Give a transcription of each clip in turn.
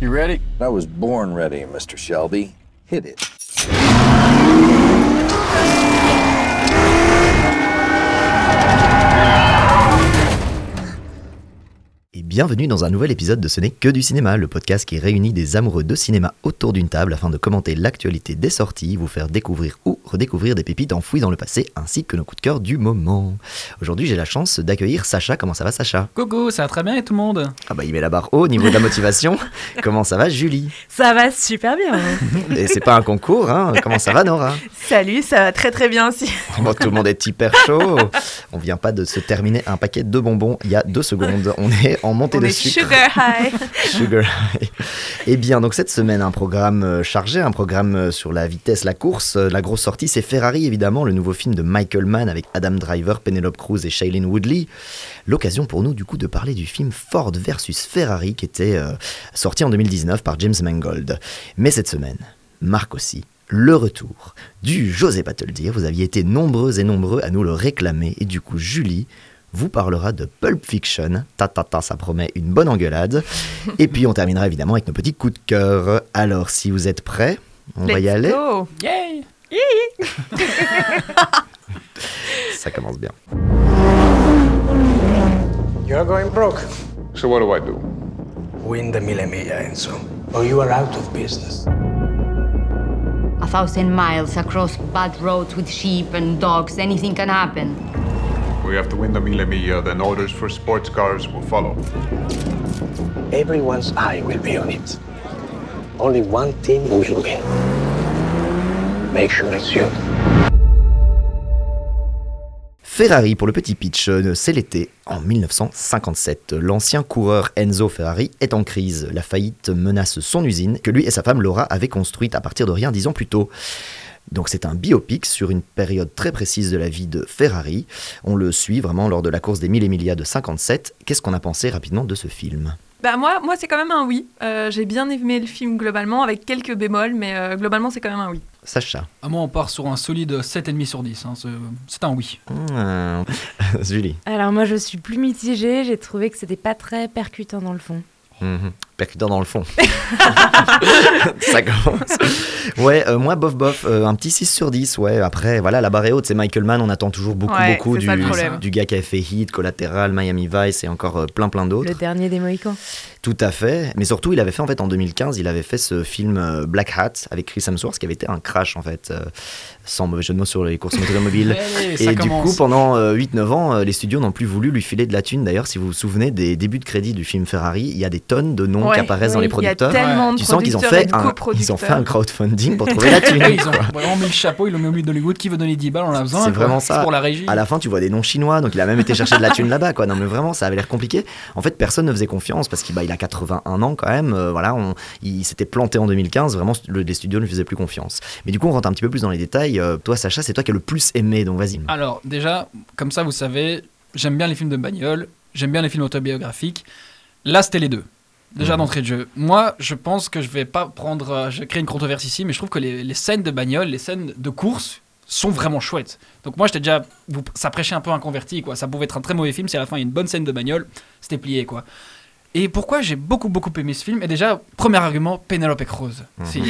You ready? I was born ready, Mr. Shelby. Hit it. Bienvenue dans un nouvel épisode de Ce n'est que du cinéma, le podcast qui réunit des amoureux de cinéma autour d'une table afin de commenter l'actualité des sorties, vous faire découvrir ou redécouvrir des pépites enfouies dans le passé, ainsi que nos coups de cœur du moment. Aujourd'hui, j'ai la chance d'accueillir Sacha. Comment ça va, Sacha? Coucou, ça va très bien et tout le monde? Ah bah, il met la barre haut au niveau de la motivation. Comment ça va, Julie? Ça va super bien. Et c'est pas un concours, hein Comment ça va, Nora? Salut, ça va très très bien aussi. Bon, tout le monde est hyper chaud. On vient pas de se terminer un paquet de bonbons il y a deux secondes. On est en montée On de est sucre. sugar high. Sugar High. Eh bien, donc cette semaine, un programme euh, chargé, un programme euh, sur la vitesse, la course. Euh, La grosse sortie, c'est Ferrari, évidemment, le nouveau film de Michael Mann avec Adam Driver, Penelope Cruz et Shailene Woodley. L'occasion pour nous, du coup, de parler du film Ford versus Ferrari qui était euh, sorti en 2019 par James Mangold. Mais cette semaine marque aussi le retour du J'osais pas te le dire. Vous aviez été nombreux et nombreux à nous le réclamer. Et du coup, Julie vous parlera de Pulp Fiction. Ta ta ta, ça promet une bonne engueulade. Et puis on terminera évidemment avec nos petits coups de cœur. Alors si vous êtes prêts, on va y Let's aller. go. Yay Ça commence bien. You're going broke. So what do I do? Win the Mille Miglia, Enzo, or you are out of business. A thousand miles across bad roads with sheep and dogs, anything can happen. We have to win the Mille Miglia, then orders for sports cars will follow. Everyone's eye will be on it. Only one team will win. Make sure it's you. Ferrari pour le petit pitch, euh, c'est l'été en 1957. L'ancien coureur Enzo Ferrari est en crise. La faillite menace son usine que lui et sa femme Laura avaient construite à partir de rien dix ans plus tôt. Donc c'est un biopic sur une période très précise de la vie de Ferrari. On le suit vraiment lors de la course des 1000 Emilia de 57. Qu'est-ce qu'on a pensé rapidement de ce film? Bah moi, moi c'est quand même un oui. Euh, J'ai bien aimé le film globalement, avec quelques bémols, mais euh, globalement c'est quand même un oui. Sacha? Ah, Moi, on part sur un solide 7,5 sur 10. hein, c'est- C'est un oui. Hmm, Julie? Alors moi je suis plus mitigée, j'ai trouvé que c'était pas très percutant dans le fond. Mhm. Percutant dans le fond. ça commence. Ouais, euh, moi, bof, bof, euh, un petit 6 sur 10. Ouais, après, voilà, la barre est haute. C'est Michael Mann. On attend toujours beaucoup, Ouais, beaucoup du, gars qui a fait Hit, Collateral, Miami Vice et encore euh, plein, plein d'autres. Le dernier des Mohicans. Tout à fait. Mais surtout, il avait fait en fait en 2015, il avait fait ce film euh, Black Hat avec Chris Hemsworth qui avait été un crash en fait, euh, sans mauvais jeu de mots sur les courses automobiles. Et du commence. coup, pendant euh, 8-9 ans, euh, les studios n'ont plus voulu lui filer de la thune. D'ailleurs, si vous vous souvenez des débuts de crédit du film Ferrari, il y a des tonnes de noms qui Ouais, apparaissent dans les producteurs. Il y a tellement de Tu sens qu'ils ont fait un, ils ont fait un crowdfunding pour trouver la thune. Ouais, ils ont vraiment mis le chapeau, ils l'ont mis au milieu d'Hollywood. Qui veut donner 10 balles en la faisant C'est vraiment ça. pour la régie. À la fin, tu vois des noms chinois, donc il a même été chercher de la thune là-bas, quoi. Non, mais vraiment, ça avait l'air compliqué. En fait, personne ne faisait confiance parce qu'il bah, il a 81 ans quand même. euh, voilà, on- il s'était planté en 2015. Vraiment, le- les studios ne faisaient plus confiance. Mais du coup, on rentre un petit peu plus dans les détails. Euh, toi, Sacha, c'est toi qui as le plus aimé, donc vas-y. Alors, déjà, comme ça, vous savez, j'aime bien les films de bagnole, j'aime bien les films autobiographiques. Là, c'était les deux. Déjà Mhm. d'entrée de jeu. Moi, je pense que je vais pas prendre. euh, je vais créer une controverse ici, mais je trouve que les, les scènes de bagnole, les scènes de course sont vraiment chouettes. Donc, moi, j'étais déjà. vous- ça prêchait un peu un converti, quoi. Ça pouvait être un très mauvais film si à la fin il y a une bonne scène de bagnole, c'était plié, quoi. Et pourquoi j'ai beaucoup, beaucoup aimé ce film? Et déjà, premier argument, Penelope Cruz. C'est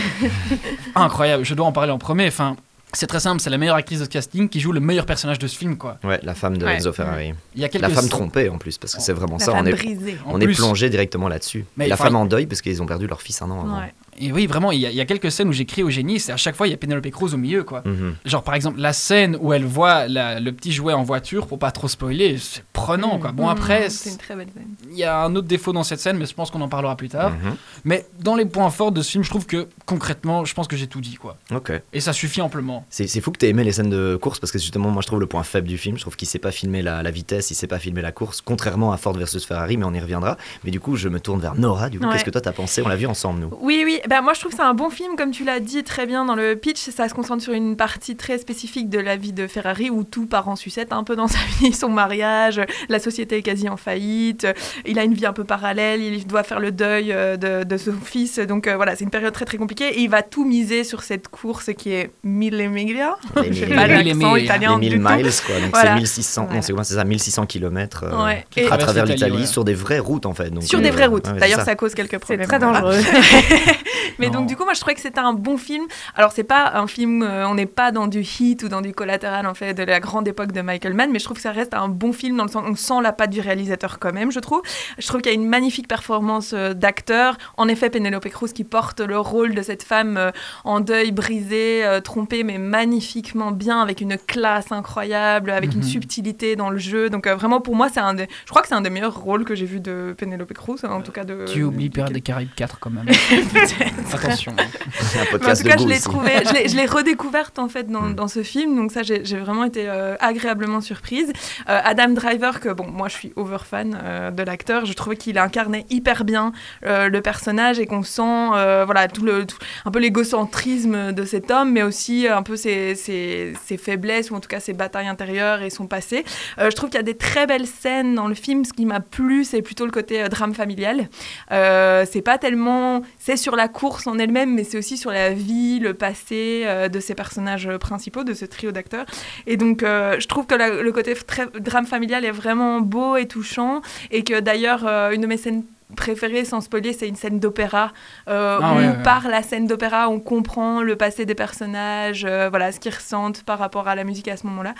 incroyable. Je dois en parler en premier. Enfin, c'est très simple, c'est la meilleure actrice de casting qui joue le meilleur personnage de ce film, quoi. Ouais, la femme de Ouais. Enzo Ferrari. Il y a quelques La femme trompée en plus, parce que c'est vraiment La ça. femme On est, brisée. On est plongé directement là-dessus. Mais la femme en deuil parce qu'ils ont perdu leur fils un an avant. Ouais. Et oui, vraiment, il y, a, il y a quelques scènes où j'ai crié au génie, c'est à chaque fois, il y a Penelope Cruz au milieu, quoi. Mhm. Genre, par exemple, la scène où elle voit la- le petit jouet en voiture, pour pas trop spoiler, c'est prenant, quoi. Bon, Mmh, après, c'est une très belle scène. il y a un autre défaut dans cette scène, mais je pense qu'on en parlera plus tard. Mhm. Mais dans les points forts de ce film, je trouve que, concrètement, je pense que j'ai tout dit, quoi. Ok. Et ça suffit amplement. C'est c'est fou que tu aies aimé les scènes de course parce que justement, moi je trouve le point faible du film. Je trouve qu'il sait pas filmer la, la vitesse, il sait pas filmer la course, contrairement à Ford versus Ferrari, mais on y reviendra. Mais du coup, je me tourne vers Nora. Du coup, Ouais. qu'est-ce que toi t'as pensé? On l'a vu ensemble, nous. Oui, oui. Ben, moi, je trouve que c'est un bon film, comme tu l'as dit très bien dans le pitch. Ça se concentre sur une partie très spécifique de la vie de Ferrari où tout part en sucette un peu dans sa vie. Son mariage, la société est quasi en faillite. Il a une vie un peu parallèle. Il doit faire le deuil euh, de, de son fils. Donc euh, voilà, c'est une période très très compliquée. compliqué. Et il va tout miser sur cette course qui est Mille Miglia. Les mille- pas les mille- italien les 1000 du tout. miles, quoi. Donc Voilà. c'est 1600, non, Voilà. c'est quoi, c'est ça, 1600 km Ouais. Et- à travers l'Italie, ouais. sur des vraies routes en fait. Donc, sur euh, des vraies routes. ouais, c'est D'ailleurs, ça. ça cause quelques C'est problèmes. très Voilà. dangereux. Mais Non. donc du coup moi je trouvais que c'était un bon film. Alors c'est pas un film, euh, on n'est pas dans du hit ou dans du collatéral en fait de la grande époque de Michael Mann, mais je trouve que ça reste un bon film dans le sens on sent la patte du réalisateur quand même je trouve. Je trouve qu'il y a une magnifique performance euh, d'acteur. En effet Penelope Cruz qui porte le rôle de cette femme euh, en deuil, brisée, trompée, mais magnifiquement bien avec une classe incroyable, avec une Mhm. subtilité dans le jeu. Donc vraiment pour moi c'est un des, je crois que c'est un des meilleurs rôles que j'ai vu de Penelope Cruz en tout cas de. Tu oublies Pirates des Caraïbes 4 quand même. Attention. Un Mais en tout cas, de je l'ai trouvé, je l'ai- redécouverte en fait dans, Mm. dans ce film, donc ça j'ai j'ai vraiment été euh, agréablement surprise. Euh, Adam Driver, que bon, moi je suis over fan euh, de l'acteur, je trouvais qu'il incarnait hyper bien euh, le personnage et qu'on sent euh, voilà tout le tout- un peu l'égocentrisme de cet homme, mais aussi un peu ses, ses- ses faiblesses ou en tout cas ses batailles intérieures et son passé. Euh, je trouve qu'il y a des très belles scènes dans le film. Ce qui m'a plu, c'est plutôt le côté euh, drame familial. Euh, c'est pas tellement, c'est sur la course en elle-même, mais c'est aussi sur la vie, le passé euh, de ces personnages principaux, de ce trio d'acteurs. Et donc, euh, je trouve que le côté drame familial est vraiment beau et touchant, et que d'ailleurs, euh, une de mes scènes préférées, sans spoiler, c'est une scène d'opéra euh, Ah où ouais, ouais. par la scène d'opéra, on comprend le passé des personnages, euh, voilà ce qu'ils ressentent par rapport à la musique à ce moment-là.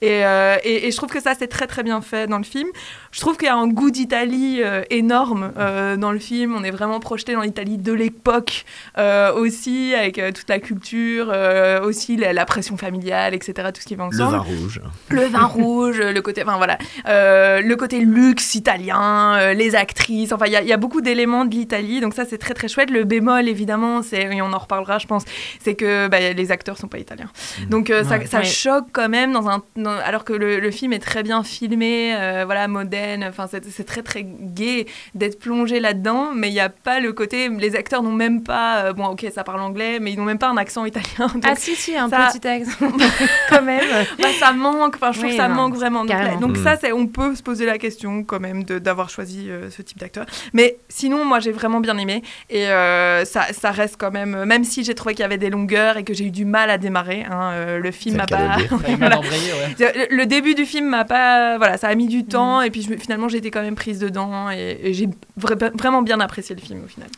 Et, euh, et- et je trouve que ça, c'est très très bien fait dans le film. Je trouve qu'il y a un goût d'Italie euh, énorme euh, dans le film. On est vraiment projeté dans l'Italie de l'époque euh, aussi, avec euh, toute la culture, euh, aussi la, la pression familiale, etc. Tout ce qui va Le ensemble. vin rouge. Le vin rouge, le côté, enfin voilà, euh, le côté luxe italien, euh, les actrices. Enfin, il y, a- il y a beaucoup d'éléments de l'Italie, donc ça c'est très très chouette. Le bémol évidemment, c'est et on en reparlera, je pense, c'est que bah, les acteurs sont pas italiens. Donc euh, ça, Ouais. ça Ouais. choque quand même dans un, dans- alors que le, le film est très bien filmé, euh, voilà, moderne. Enfin, c'est très très gai d'être plongé là-dedans, mais il n'y a pas le côté. Les acteurs n'ont même pas, euh, bon, ok, ça parle anglais, mais ils n'ont même pas un accent italien. Donc, Ah si, si, un ça- petit accent quand même. bah, ça manque, enfin, je trouve Oui, que ça non, manque vraiment. Donc, donc Mm. ça, c'est, on peut se poser la question quand même d'avoir choisi euh, ce type d'acteur. Mais sinon, moi, j'ai vraiment bien aimé. Et euh, ça, ça reste quand même, même si j'ai trouvé qu'il y avait des longueurs et que j'ai eu du mal à démarrer, hein, euh, le film m'a pas... le embrayé, ouais. Début du film m'a pas... Voilà, ça a mis Mm. du temps. Et puis je finalement, j'ai été quand même prise dedans. Et, et j'ai vra- vraiment bien apprécié le film au final.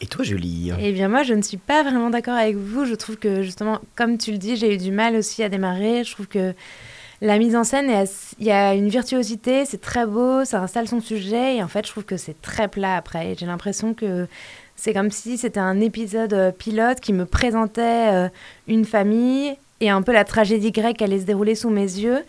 Et toi, Julie Eh bien moi, je ne suis pas vraiment d'accord avec vous. Je trouve que justement, comme tu le dis, j'ai eu du mal aussi à démarrer. Je trouve que la mise en scène, il y a une virtuosité, c'est très beau, ça installe son sujet. Et en fait, je trouve que c'est très plat après. J'ai l'impression que c'est comme si c'était un épisode euh, pilote qui me présentait euh, une famille et un peu la tragédie grecque allait se dérouler sous mes yeux.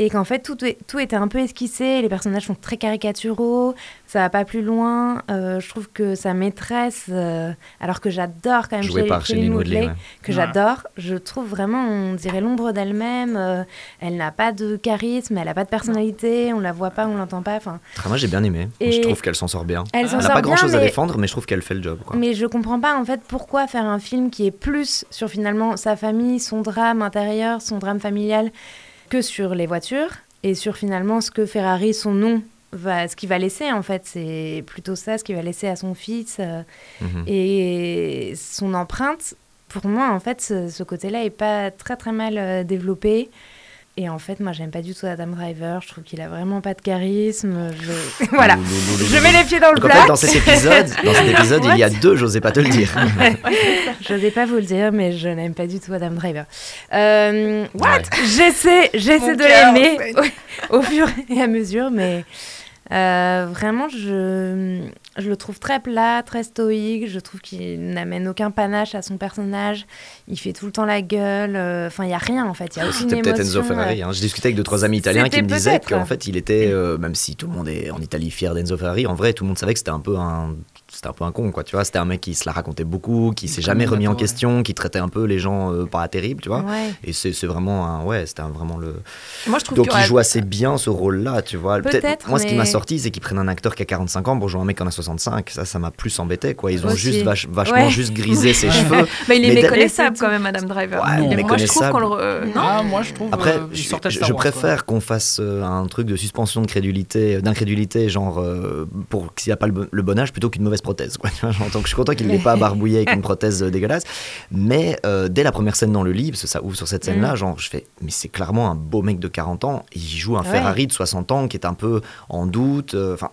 Et qu'en fait, tout, tout était un peu esquissé, les personnages sont très caricaturaux, ça va pas plus loin. Euh, je trouve que sa maîtresse, euh, alors que j'adore quand même Joué Shailene- par Shailene Woodley. ouais. que Ouais. j'adore, je trouve vraiment, on dirait l'ombre d'elle-même. euh, elle n'a pas de charisme, elle n'a pas de personnalité, on la voit pas, on l'entend pas. Enfin, Moi, j'ai bien aimé. Et- Je trouve qu'elle s'en sort bien. elle n'a pas grand chose bien, à défendre, mais je trouve qu'elle fait le job. Quoi. mais je comprends pas en fait pourquoi faire un film qui est plus sur finalement sa famille, son drame intérieur, son drame familial, que sur les voitures et sur finalement ce que Ferrari, son nom, va, ce qu'il va laisser en fait. C'est plutôt ça, ce qu'il va laisser à son fils euh, Mhm. et son empreinte. Pour moi, en fait, ce, ce côté-là est pas très très mal euh, développé. Et en fait, moi, j'aime pas du tout Adam Driver. Je trouve qu'il a vraiment pas de charisme. Je... voilà. Je mets les pieds dans le Donc en plat. fait, dans cet épisode, dans cet épisode il y a deux, j'osais pas te le dire. Je vais pas vous le dire, mais je n'aime pas du tout Adam Driver. Euh, What? J'essaie, j'essaie de l'aimer au fur et à mesure, mais euh, vraiment, je, je le trouve très plat, très stoïque. Je trouve qu'il n'amène aucun panache à son personnage. Il fait tout le temps la gueule. euh, Enfin, il y a rien en fait. Il y a aucune C'était peut-être Enzo émotion, Ferrari. euh, hein. Je discutais avec deux trois amis italiens qui me disaient qu'en fait il était, euh, même si tout le monde est en Italie fier d'Enzo Ferrari, en vrai tout le monde savait que c'était un peu un, c'était un peu un con quoi. Tu vois, c'était un mec qui se la racontait beaucoup, qui s'est jamais remis en question, qui traitait un peu les gens euh, pas terribles, tu vois. Ouais. Et c'est c'est vraiment un, ouais, c'était un- vraiment le. Moi, je trouve Donc que, il joue assez bien ce rôle-là, tu vois. Peut-être, Moi, ce qui m'a mais- sorti, c'est qu'ils prennent un acteur qui a 45 ans pour jouer un mec qui en a 65. Ça, ça m'a plus embêté, quoi. Ils ont Aussi. juste vach- vachement Ouais. juste grisé ses cheveux. bah, il est Mais méconnaissable quand même, Madame Driver. Ouais, Non. Mais moi, je trouve qu'on le. euh, non Ah, moi je trouve. Après, euh, je, préfère qu'on fasse euh, un truc de suspension de crédulité, euh, d'incrédulité, genre euh, pour s'il n'y a pas le bon, le bon âge, plutôt qu'une mauvaise prothèse. Quoi. donc je suis content qu'il ne l'ait pas barbouillé avec une prothèse euh, dégueulasse. Mais euh, dès la première scène dans le lit, parce que ça ouvre sur cette scène-là, Mm. genre, je fais, mais c'est clairement un beau mec de 40 ans. Il joue un Ouais. Ferrari de 60 ans qui est un peu en doute. euh, Enfin,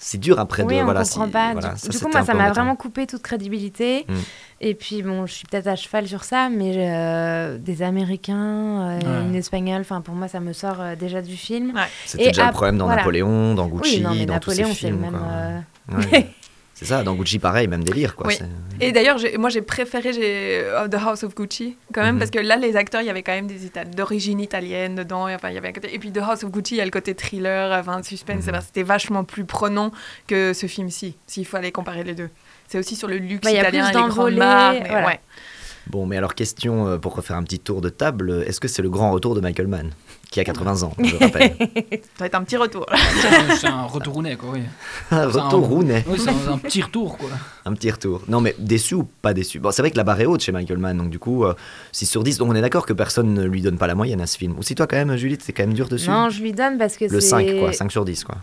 c'est dur après oui, de. on voilà, comprend si- pas. voilà, du, ça, du coup, moi, ça m'a vraiment coupé toute crédibilité. Mm. Et puis, bon, je suis peut-être à cheval sur ça, mais euh, des Américains, euh, Ouais. une espagnole, enfin, pour moi, ça me sort euh, déjà du film. Ouais. C'était déjà le problème dans voilà. Napoléon, dans Gucci, oui, non, mais dans tous ces Napoléon, c'est le même. euh, Ouais. c'est ça, dans Gucci, pareil, même délire. Quoi. Oui. Et d'ailleurs, moi j'ai préféré euh, The House of Gucci quand même Mhm. parce que là les acteurs, il y avait quand même des Italiens d'origine italienne dedans. et Enfin, il y avait un côté... Et puis The House of Gucci, il y a le côté thriller, enfin suspense. Mhm. enfin, C'était vachement plus prenant que ce film-ci, s'il faut aller comparer les deux. C'est aussi sur le luxe Bah, il y a italien et les grandes marques. mais voilà. ouais. Bon, mais alors, question euh, pour refaire un petit tour de table est-ce que c'est le grand retour de Michael Mann, qui a 80 ans, je rappelle Ça va être un petit retour. C'est un retournais, quoi, oui. Un C'est un- Oui, c'est un, un petit retour, quoi. un petit retour. Non, mais déçu ou pas déçu? Bon, c'est vrai que la barre est haute chez Michael Mann, donc du coup, euh, 6 sur 10. Donc on est d'accord que personne ne lui donne pas la moyenne à ce film. Ou si toi, quand même, Julie, c'est quand même dur dessus Non, je lui donne parce que Le c'est. 5, quoi, 5 sur 10, quoi.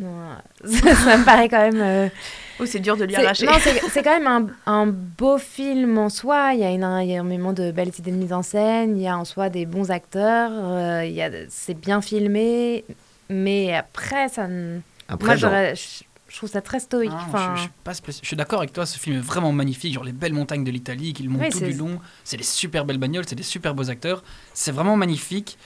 Non, ça, ça me paraît quand même. euh, Oh, c'est dur de lui arracher. Non, c'est c'est quand même un, un beau film en soi. Il y a une- il y a énormément de belles idées de mise en scène. Il y a en soi des bons acteurs. euh, il y a- c'est bien filmé. Mais après, ça. ne- Après, Moi, je, je trouve ça très stoïque. Ah, enfin, je, je suis pas spéci- je suis d'accord avec toi, ce film est vraiment magnifique. Genre les belles montagnes de l'Italie qui le montent Oui, tout du long. C'est des super belles bagnoles, c'est des super beaux acteurs. C'est vraiment magnifique.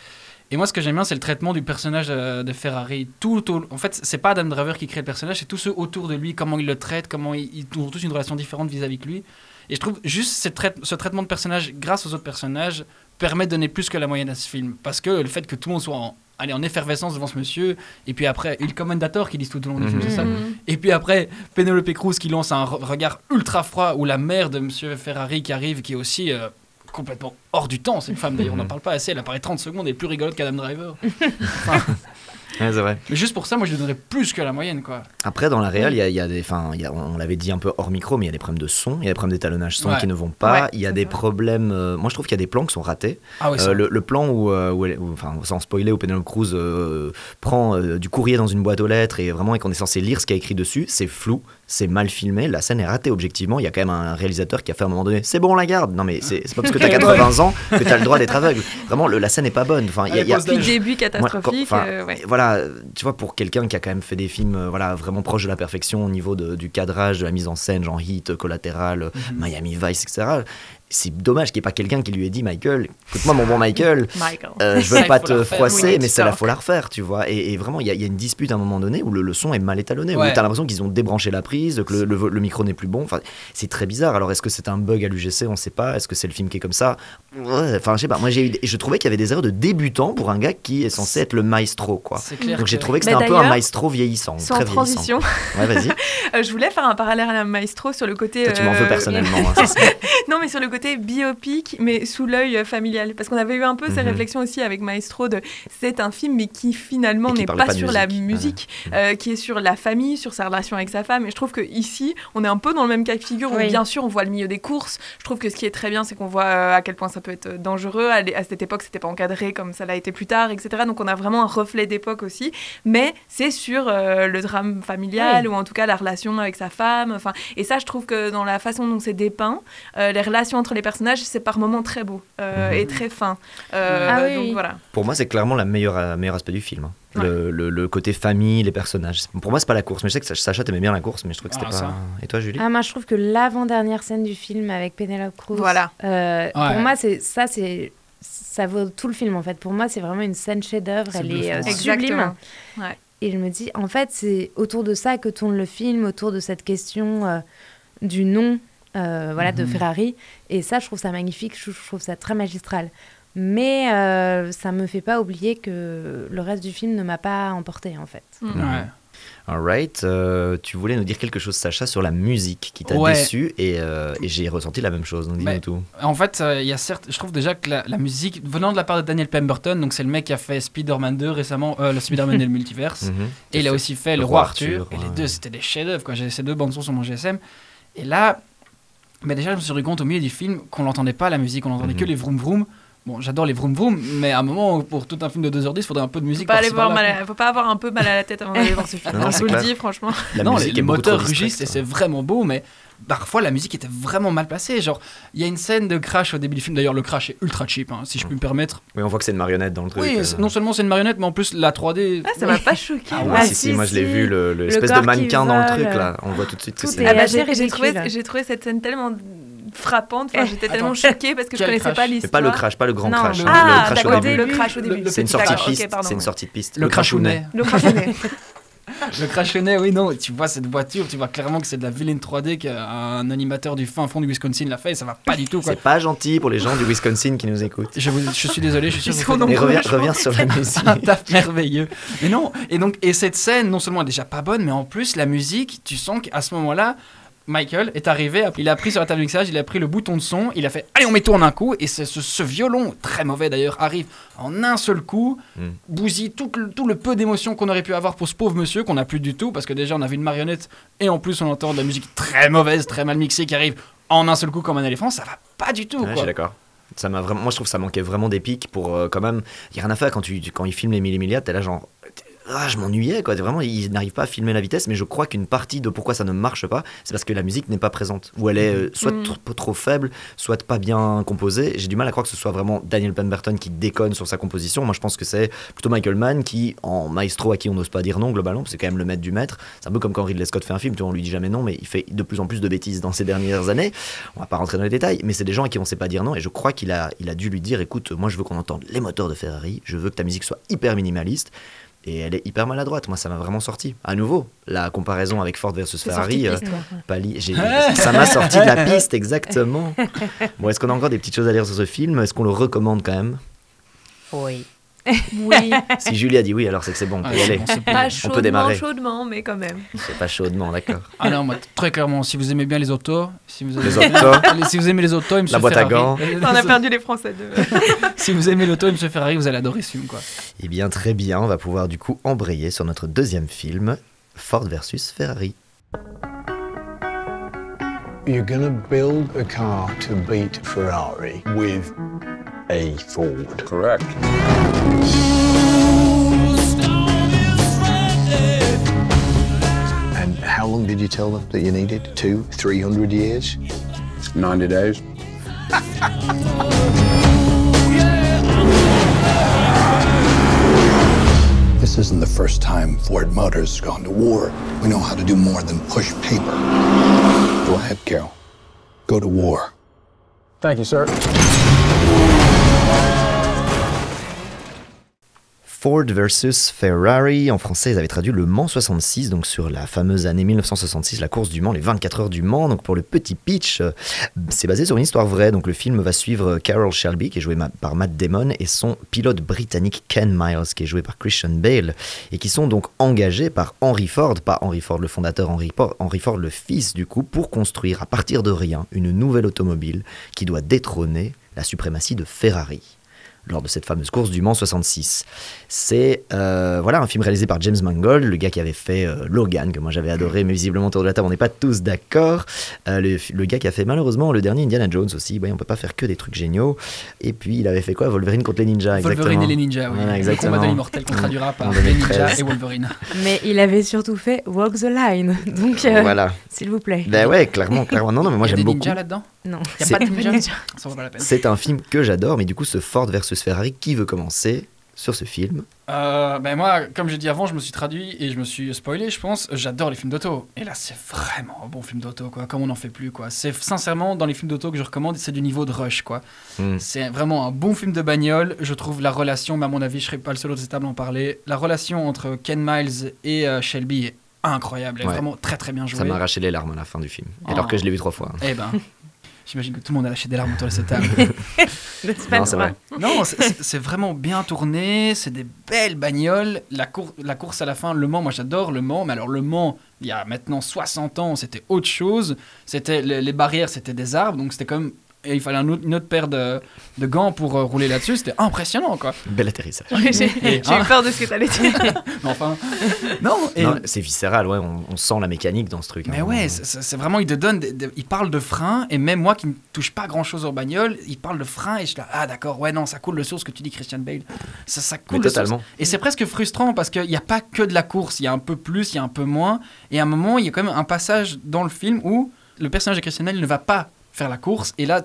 Et moi, ce que j'aime bien, c'est le traitement du personnage euh, de Ferrari. Tout au- En fait, c'est pas Adam Driver qui crée le personnage, c'est tous ceux autour de lui, comment il le traite, comment ils, ils ont tous une relation différente vis-à-vis de lui. Et je trouve juste ce traitement de personnage, grâce aux autres personnages, permet de donner plus que la moyenne à ce film. Parce que le fait que tout le monde soit en, allez, en effervescence devant ce monsieur, et puis après, il commendateur qui disent tout au long du film, Mhm. c'est ça Mhm. et puis après, Penelope Cruz qui lance un re- regard ultra froid, ou la mère de Monsieur Ferrari qui arrive, qui est aussi euh, complètement hors du temps. C'est une femme d'ailleurs, on n'en parle pas assez. Elle apparaît 30 secondes et est plus rigolote qu'Adam Driver. Enfin, Ouais, c'est vrai. mais juste pour ça, moi je lui donnerais plus que la moyenne, quoi. Après, dans la réal, il y a, il y a des. Enfin, il y a- on l'avait dit un peu hors micro, mais il y a des problèmes de son, il y a des problèmes d'étalonnage son Ouais. qui ne vont pas. Ouais, il y a c'est des problèmes. euh, moi, je trouve qu'il y a des plans qui sont ratés. Ah oui, Euh, le, le plan où, euh, où elle- où- enfin, sans spoiler, où Penelope Cruz euh, prend euh, du courrier dans une boîte aux lettres et vraiment et qu'on est censé lire ce qu'il y a écrit dessus, c'est flou, c'est mal filmé, la scène est ratée objectivement. Il y a quand même un réalisateur qui a fait à un moment donné, c'est bon, on la garde. Non mais c'est pas parce que t'as 80 ans que t'as le droit d'être aveugle. Vraiment, le- la scène est pas bonne. Enfin, il y a- y a- Allez, Puis d'âge. début moi, quand- catastrophique. euh, ouais. Voilà, tu vois, pour quelqu'un qui a quand même fait des films euh, voilà, vraiment proches de la perfection au niveau de- du cadrage, de la mise en scène, genre Hit, Collatéral, Mhm. Miami Vice, etc. C'est dommage qu'il n'y ait pas quelqu'un qui lui ait dit Michael, écoute-moi mon bon Michael, Michael. euh, je Ça, veux pas te froisser, mais c'est la faut la refaire, tu vois. Et, et vraiment, il y, a- il y a une dispute à un moment donné où le, le son est mal étalonné, Ouais. où t'as l'impression qu'ils ont débranché la prise, que le, le- le micro n'est plus bon. Enfin, c'est très bizarre. Alors, est-ce que c'est un bug à l'UGC On sait pas. Est-ce que c'est le film qui est comme ça? Ouais, Enfin, je sais pas. Moi, j'ai eu, je trouvais qu'il y avait des erreurs de débutant pour un gars qui est censé être le maestro, quoi. Clair. Donc j'ai trouvé que Bah, c'était un peu un maestro vieillissant, Sans très transition, vieillissant. Ouais, vas-y. euh, je voulais faire un parallèle à la Maestro sur le côté. Toi, tu m'en veux euh, personnellement. hein, ça. Non, mais sur le côté biopic, mais sous l'œil euh, familial. Parce qu'on avait eu un peu ces Mhm. réflexions aussi avec Maestro de c'est un film, mais qui finalement n'est pas, sur la musique. Voilà. euh, qui est sur la famille, sur sa relation avec sa femme. Et je trouve que ici, on est un peu dans le même cas de figure où, Oui. bien sûr, on voit le milieu des courses. Je trouve que ce qui est très bien, c'est qu'on voit euh, à quel point ça peut être dangereux. À, cette époque, c'était pas encadré comme ça l'a été plus tard, etc. Donc on a vraiment un reflet d'époque aussi. Mais c'est sur euh, le drame familial Oui. ou en tout cas la relation avec sa femme. Enfin, et ça, je trouve que dans la façon dont c'est dépeint, euh, les relations entre les personnages, c'est par moments très beau euh, Mhm. et très fin. Euh, Ah oui, donc oui. voilà. Pour moi, c'est clairement le meilleur, euh, meilleur aspect du film. hein. Le, le- le côté famille, les personnages. Pour moi, c'est pas la course. Mais je sais que Sacha t'aimais bien la course, mais je trouvais que c'était Ah, pas. ça. Et toi, Julie? Ah, moi, je trouve que l'avant-dernière scène du film avec Penelope Cruz, Voilà. euh, Ouais. pour moi, c'est ça, c'est ça vaut tout le film en fait. Pour moi, c'est vraiment une scène chef-d'œuvre. Elle est euh, sublime. Ouais. Et je me dis, en fait, c'est autour de ça que tourne le film, autour de cette question euh, du nom, euh, voilà, de Mhm. Ferrari. Et ça, je trouve ça magnifique. Je, je trouve ça très magistral. Mais euh, ça me fait pas oublier que le reste du film ne m'a pas emporté en fait. Mm. Ouais. Alright. euh, tu voulais nous dire quelque chose, Sacha, sur la musique qui t'a Ouais. déçu et, euh, et j'ai ressenti la même chose. Donc dis-nous Mais- tout. En fait, euh, il y a certes, je trouve déjà que la, la musique, venant de la part de Daniel Pemberton, donc c'est le mec qui a fait Spider-Man 2 récemment, euh, le Spider-Man et le multiverse, Mhm. et il a aussi fait Le Le Roi Arthur, Arthur, et les deux c'était des chefs-d'œuvre, quoi. J'ai ces deux bandes son sur mon GSM. Et là, mais déjà, je me suis rendu compte au milieu du film qu'on l'entendait pas la musique, on entendait que Mhm. les vroom vroom. bon, j'adore les vroom vroom, mais à un moment, pour tout un film de 2h10, il faudrait un peu de Faut musique. pas aller voir mal à- faut pas avoir un peu mal à la tête avant d'aller voir ce film. Non, je c'est vous le dis, franchement. La non, les, moteurs rugissent et c'est vraiment beau, mais parfois la musique était vraiment mal placée. Genre, il y a une scène de crash au début du film. D'ailleurs, le crash est ultra cheap, hein, si je puis me permettre. Oui, on voit que c'est une marionnette dans le truc. Oui, euh. c'est- non seulement c'est une marionnette, mais en plus la 3D. Ah, ça m'a pas choqué. Ah Ouais, ouais, si, si, si, moi je l'ai vu, le- le- Le l'espèce de mannequin dans le truc euh, là. On voit tout de suite que tout c'est. est- Ah bah, j'ai trouvé, trouvé cette scène tellement frappante. Enfin, Eh, j'étais tellement choquée parce que je connaissais crash pas l'histoire. pas le crash, pas le grand Non, crash. le- hein, Ah, le crash au début. le crash au début. C'est une sortie de piste. C'est une sortie de piste. Le crashounet. Le crashounet. Le crashonnet, oui, non, tu vois cette voiture, tu vois clairement que c'est de la vilaine 3D qu'un animateur du fin fond du Wisconsin l'a fait et ça va pas du tout, quoi. C'est pas gentil pour les gens du Wisconsin qui nous écoutent. Je, vous- je suis désolé, je suis sûr que vous Mais reviens, je reviens sur la musique. C'est un taf merveilleux. Mais non, et donc, et cette scène, non seulement est déjà pas bonne, mais en plus, la musique, tu sens qu'à ce moment-là, Michael est arrivé, il a pris sur la table de mixage, il a pris le bouton de son, il a fait Allez, on met tout en un coup, et ce, ce violon, très mauvais d'ailleurs, arrive en un seul coup, Mm. bousille tout le, tout le peu d'émotion qu'on aurait pu avoir pour ce pauvre monsieur, qu'on n'a plus du tout, parce que déjà on avait une marionnette, et en plus on entend de la musique très mauvaise, très mal mixée, qui arrive en un seul coup comme un éléphant, ça va pas du tout. Ouais, je quoi. suis d'accord. Ça m'a vraiment, moi je trouve que ça manquait vraiment d'épique pour euh, quand même. Il y a rien à faire quand tu quand ils filment les millimilliards, t'es là genre. Ah, je m'ennuyais quoi. Vraiment, ils n'arrivent pas à filmer la vitesse, mais je crois qu'une partie de pourquoi ça ne marche pas, c'est parce que la musique n'est pas présente, ou elle est euh, soit trop, trop faible, soit pas bien composée. J'ai du mal à croire que ce soit vraiment Daniel Pemberton qui déconne sur sa composition. Moi, je pense que c'est plutôt Michael Mann qui, en maestro à qui on n'ose pas dire non globalement, parce que c'est quand même le maître du maître. C'est un peu comme quand Ridley Scott fait un film, tu vois, on lui dit jamais non, mais il fait de plus en plus de bêtises dans ces dernières années. On va pas rentrer dans les détails, mais c'est des gens à qui on sait pas dire non, et je crois qu'il a, il a dû lui dire, écoute, moi je veux qu'on entende les moteurs de Ferrari, je veux que ta musique soit hyper minimaliste. Et elle est hyper maladroite. Moi, ça m'a vraiment sorti. À nouveau, la comparaison avec Ford versus Ferrari, euh, ça m'a sorti de la piste, exactement. Bon, est-ce qu'on a encore des petites choses à dire sur ce film? Est-ce qu'on le recommande quand même? Oui. Oui. Si Julie a dit oui, alors c'est que c'est bon, on peut Ah, y aller. bon. Pas On chaudement, peut démarrer. chaudement, mais quand même. C'est pas chaudement, d'accord. Ah non, moi, très clairement, si vous aimez bien les autos, si vous aimez, Les autos. les- si vous aimez les autos, et Monsieur La boîte à gants. On a perdu les Français de. si vous aimez l'auto Monsieur Ferrari, vous allez adorer ce film, quoi. Eh bien, très bien, on va pouvoir du coup embrayer sur notre deuxième film, Ford versus Ferrari. You're gonna build a car to beat Ferrari with a Ford. Correct. And how long did you tell them that you needed? Two, three hundred years? 90 days. This isn't the first time Ford Motors has gone to war. We know how to do more than push paper. Go ahead, Carol. Go to war. Thank you, sir. Ford versus Ferrari, en français ils avaient traduit le Mans 66, donc sur la fameuse année 1966, la course du Mans, les 24 heures du Mans. Donc pour le petit pitch, euh, c'est basé sur une histoire vraie. Donc le film va suivre Carol Shelby, qui est joué ma- par Matt Damon, et son pilote britannique Ken Miles, qui est joué par Christian Bale, et qui sont donc engagés par Henry Ford, pas Henry Ford le fondateur, Henry, Por- Henry Ford le fils du coup, pour construire à partir de rien une nouvelle automobile qui doit détrôner la suprématie de Ferrari lors de cette fameuse course du Mans 66. C'est euh, voilà un film réalisé par James Mangold, le gars qui avait fait euh, Logan, que moi j'avais adoré, mais visiblement autour de la table on n'est pas tous d'accord. Euh, le, le gars qui a fait malheureusement le dernier Indiana Jones aussi, ouais, on peut pas faire que des trucs géniaux. Et puis il avait fait quoi? Wolverine contre les ninjas, Wolverine exactement. et les ninjas, oui. Voilà, le exactement. combat de l'immortel qu'on traduira par les 2013. ninjas et Wolverine. Mais il avait surtout fait Walk the Line. Donc, euh, Voilà. s'il vous plaît. Ben ouais, clairement, clairement. Non, non, mais moi Il y a j'aime des beaucoup. ninjas là-dedans? Non. Il n'y C'est- a pas de Ninja. ninjas Ça vaut pas la peine. C'est un film que j'adore, mais du coup ce Ford versus Ferrari, qui veut commencer sur ce film? Euh, ben moi, comme j'ai dit avant, je me suis traduit et je me suis spoilé, je pense. J'adore les films d'auto. Et là, c'est vraiment un bon film d'auto, quoi. Comme on n'en fait plus, quoi. C'est sincèrement, dans les films d'auto que je recommande, c'est du niveau de Rush, quoi. Hmm. C'est vraiment un bon film de bagnole. Je trouve la relation, mais à mon avis, je serai pas le seul cette table à en parler. La relation entre Ken Miles et euh, Shelby est incroyable. Elle est Ouais. vraiment très très bien jouée. Ça m'a arraché les larmes à la fin du film, alors Oh. que je l'ai vu trois fois. Eh ben, j'imagine que tout le monde a lâché des larmes autour de cette table. Non, c'est vrai. Non, c'est- vraiment bien tourné, c'est des belles bagnoles. La, cour- la course à la fin, Le Mans, moi j'adore Le Mans, mais alors Le Mans, il y a maintenant 60 ans, c'était autre chose. C'était les, les barrières, c'était des arbres, donc c'était quand même et il fallait un autre- une autre paire de, de gants pour euh, rouler là-dessus. C'était impressionnant, quoi. Bel atterrissage. J'ai eu hein. peur de ce que t'allais dire. Mais enfin, non. Et, Non, c'est viscéral, ouais, on, on sent la mécanique dans ce truc. mais hein. ouais, c'est- vraiment, il te donne, des- des- il parle de frein, et même moi qui ne touche pas grand-chose aux bagnoles, il parle de frein, et je suis là, ah d'accord, ouais, non, ça coule le source que tu dis, Christian Bale. Ça, ça coule Mais le source. totalement. Et c'est presque frustrant parce qu'il n'y a pas que de la course, il y a un peu plus, il y a un peu moins. Et à un moment, il y a quand même un passage dans le film où le personnage de Christian Bale ne va pas faire la course, et là,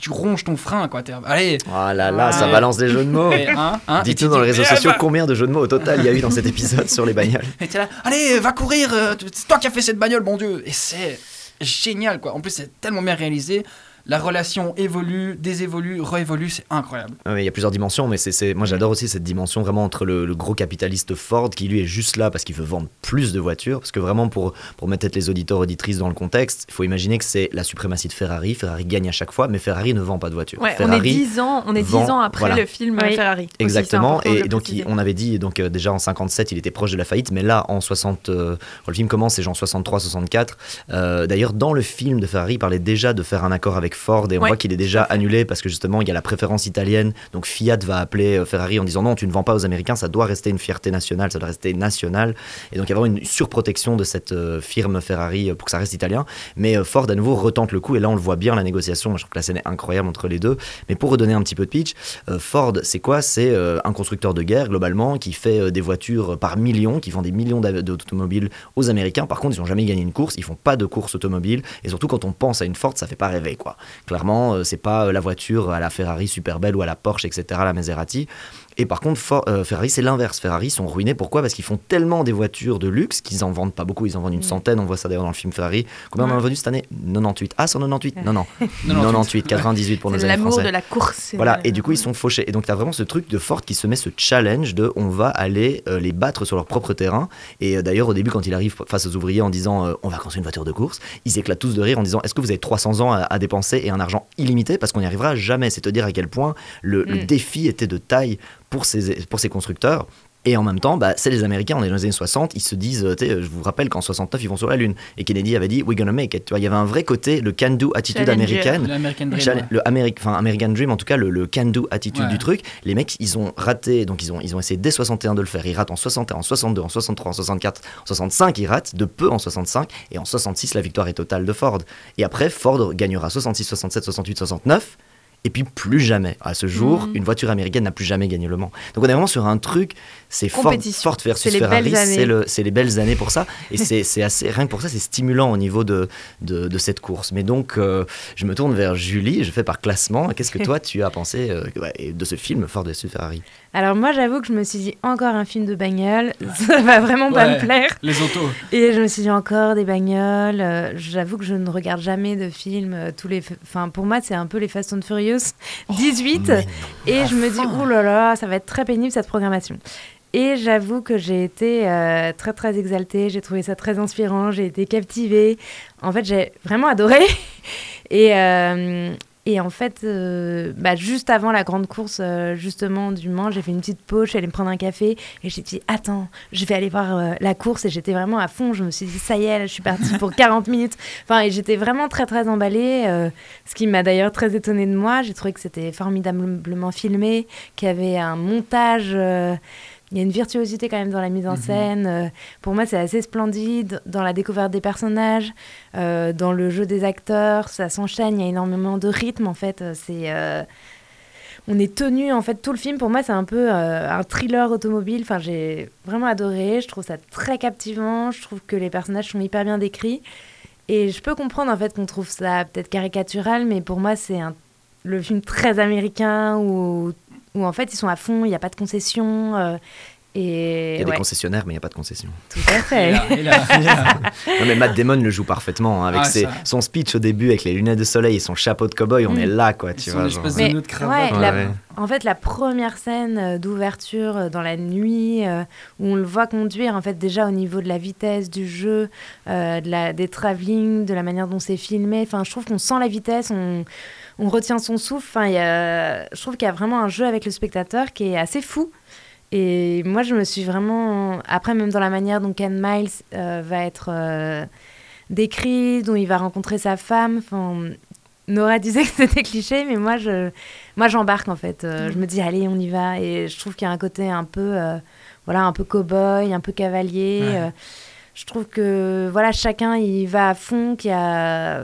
tu, ronges ton frein, quoi. T'es- Allez, Ah là là, ça balance des jeux de mots. hein, hein, Dites-nous dans les réseaux mais, sociaux combien de jeux de mots au total il y a eu dans cet épisode sur les bagnoles. Et t'es là, allez, va courir, euh, c'est toi qui as fait cette bagnole, mon Dieu. Et c'est génial, quoi. En plus, c'est tellement bien réalisé. La relation évolue, désévolue, réévolue, c'est incroyable. Ah oui, Il y a plusieurs dimensions, mais c'est, c'est- moi j'adore aussi cette dimension vraiment entre le, le gros capitaliste Ford qui lui est juste là parce qu'il veut vendre plus de voitures. Parce que vraiment, pour, pour mettre peut-être les auditeurs auditrices dans le contexte, il faut imaginer que c'est la suprématie de Ferrari. Ferrari gagne à chaque fois, mais Ferrari ne vend pas de voitures. Ouais, on est 10 ans, on est 10 vend- ans après voilà. le film Oui. Ferrari. Exactement, et donc il- on avait dit donc euh, déjà en 57 il était proche de la faillite, mais là en 60, euh, quand le film commence c'est genre 63-64. Euh, D'ailleurs dans le film de Ferrari il parlait déjà de faire un accord avec Ford et on Ouais, voit qu'il est déjà annulé parce que justement il y a la préférence italienne, donc Fiat va appeler euh, Ferrari en disant non tu ne vends pas aux Américains, ça doit rester une fierté nationale, ça doit rester national, et donc il y a vraiment une surprotection de cette euh, firme Ferrari euh, pour que ça reste italien, mais Ford à nouveau retente le coup. Et là on le voit bien la négociation, Moi, je trouve que la scène est incroyable entre les deux, mais pour redonner un petit peu de pitch, Ford, c'est quoi? C'est un constructeur de guerre globalement qui fait des voitures par millions, qui vend des millions d'automobiles aux Américains. Par contre, ils n'ont jamais gagné une course, ils font pas de course automobile. Et surtout, quand on pense à une Ford, ça fait pas rêver quoi. Clairement, euh, c'est pas euh, la voiture à la Ferrari super belle ou à la Porsche, etc., la Maserati. Et par contre, For- euh, Ferrari, c'est l'inverse. Ferrari sont ruinés. Pourquoi? Parce qu'ils font tellement des voitures de luxe qu'ils en vendent pas beaucoup. Ils en vendent une centaine. On voit ça d'ailleurs dans le film Ferrari. Combien on en a vendu cette année? 98. Ah, 198 Non, non. 98, 98 pour nos amis l'amour de la course. Voilà, et du coup, ils sont fauchés. Et donc, tu as vraiment ce truc de Ford qui se met ce challenge de on va aller euh, les battre sur leur propre terrain. Et euh, d'ailleurs, au début, quand il arrive face aux ouvriers en disant on va construire une voiture de course, ils éclatent tous de rire en disant est-ce que vous avez 300 ans à, à dépenser et un argent illimité? Parce qu'on n'y arrivera jamais. C'est te dire à quel point le, le Mm. défi était de taille pour ces, pour ces constructeurs. Et en même temps, bah, c'est les Américains, on est dans les années 60, ils se disent, euh, tu sais, je vous rappelle qu'en 69, ils vont sur la Lune. Et Kennedy avait dit, we're gonna make it. Tu vois, il y avait un vrai côté, le can-do attitude américaine. Dream. Ouais. le Ameri- enfin, American Dream, en tout cas, le, le can-do attitude Ouais. du truc. Les mecs, ils ont raté, donc ils ont, ils ont essayé dès 61 de le faire. Ils ratent en 61, en 62, en 63, en 64, en 65, ils ratent, de peu en 65, et en 66, la victoire est totale de Ford. Et après, Ford gagnera 66, 67, 68, 69. Et puis plus jamais. À ce jour, Mhm. une voiture américaine n'a plus jamais gagné le Mans. Donc on est vraiment sur un truc, c'est Ford. Ford versus Ferrari, c'est le- c'est les belles années pour ça. Et c'est assez, rien que pour ça, c'est stimulant au niveau de, de, de cette course. Mais donc, euh, je me tourne vers Julie, je fais par classement. Qu'est-ce que toi, tu as pensé euh, de ce film Ford versus Ferrari? Alors moi j'avoue que je me suis dit encore un film de bagnole, ça va vraiment pas me plaire. Les autos. Et je me suis dit encore des bagnoles. euh, J'avoue que je ne regarde jamais de films. euh, tous les, enfin pour moi c'est un peu les Fast and Furious 18. Mais non. et je me dis ouh là là, ça va être très pénible cette programmation. Et j'avoue que j'ai été euh, très très exaltée. J'ai trouvé ça très inspirant. J'ai été captivée. En fait j'ai vraiment adoré. Et euh, et en fait, euh, bah, juste avant la grande course, euh, justement, du Mans, j'ai fait une petite pause, je suis allée me prendre un café et j'ai dit Attends, je vais aller voir euh, la course. Et j'étais vraiment à fond. Je me suis dit Ça y est, là, je suis partie pour 40 minutes. Enfin, et j'étais vraiment très, très emballée. ce qui m'a d'ailleurs très étonnée de moi. J'ai trouvé que c'était formidablement filmé, qu'il y avait un montage. Il y a une virtuosité quand même dans la mise en scène. Euh, pour moi, c'est assez splendide dans la découverte des personnages, euh, dans le jeu des acteurs. Ça s'enchaîne, il y a énormément de rythme en fait. Euh, C'est, euh, on est tenu en fait tout le film. Pour moi, c'est un peu un thriller automobile. Enfin, j'ai vraiment adoré. Je trouve ça très captivant. Je trouve que les personnages sont hyper bien décrits. Et je peux comprendre en fait qu'on trouve ça peut-être caricatural, mais pour moi, c'est un le film très américain où, où en fait ils sont à fond, il n'y a pas de concession. Et Il y a des concessionnaires, mais il n'y a pas de concession. tout à fait. là, et là, et là. Non, mais Matt Damon le joue parfaitement. hein, avec Ah, ses- son speech au début, avec les lunettes de soleil et son chapeau de cow-boy, on Mm. est là, quoi. Tu vois, espèce genre. de Mais, nœud de cravate. ouais, Ouais, la- ouais. En fait, la première scène euh, d'ouverture euh, dans la nuit, euh, où on le voit conduire, en fait, déjà au niveau de la vitesse du jeu, euh, de la, des travelling, de la manière dont c'est filmé. Enfin, je trouve qu'on sent la vitesse, on, on retient son souffle. Enfin, il y a, je trouve qu'il y a vraiment un jeu avec le spectateur qui est assez fou. Et moi, je me suis vraiment. Après, même dans la manière dont Ken Miles euh, va être euh, décrit, dont il va rencontrer sa femme, enfin, Nora disait que c'était cliché, mais moi, je, moi, j'embarque en fait. Euh, Je me dis, allez, on y va. Et je trouve qu'il y a un côté un peu, voilà, un peu cow-boy, un peu cavalier. Ouais. je trouve que, voilà, chacun il va à fond, qu'il y a,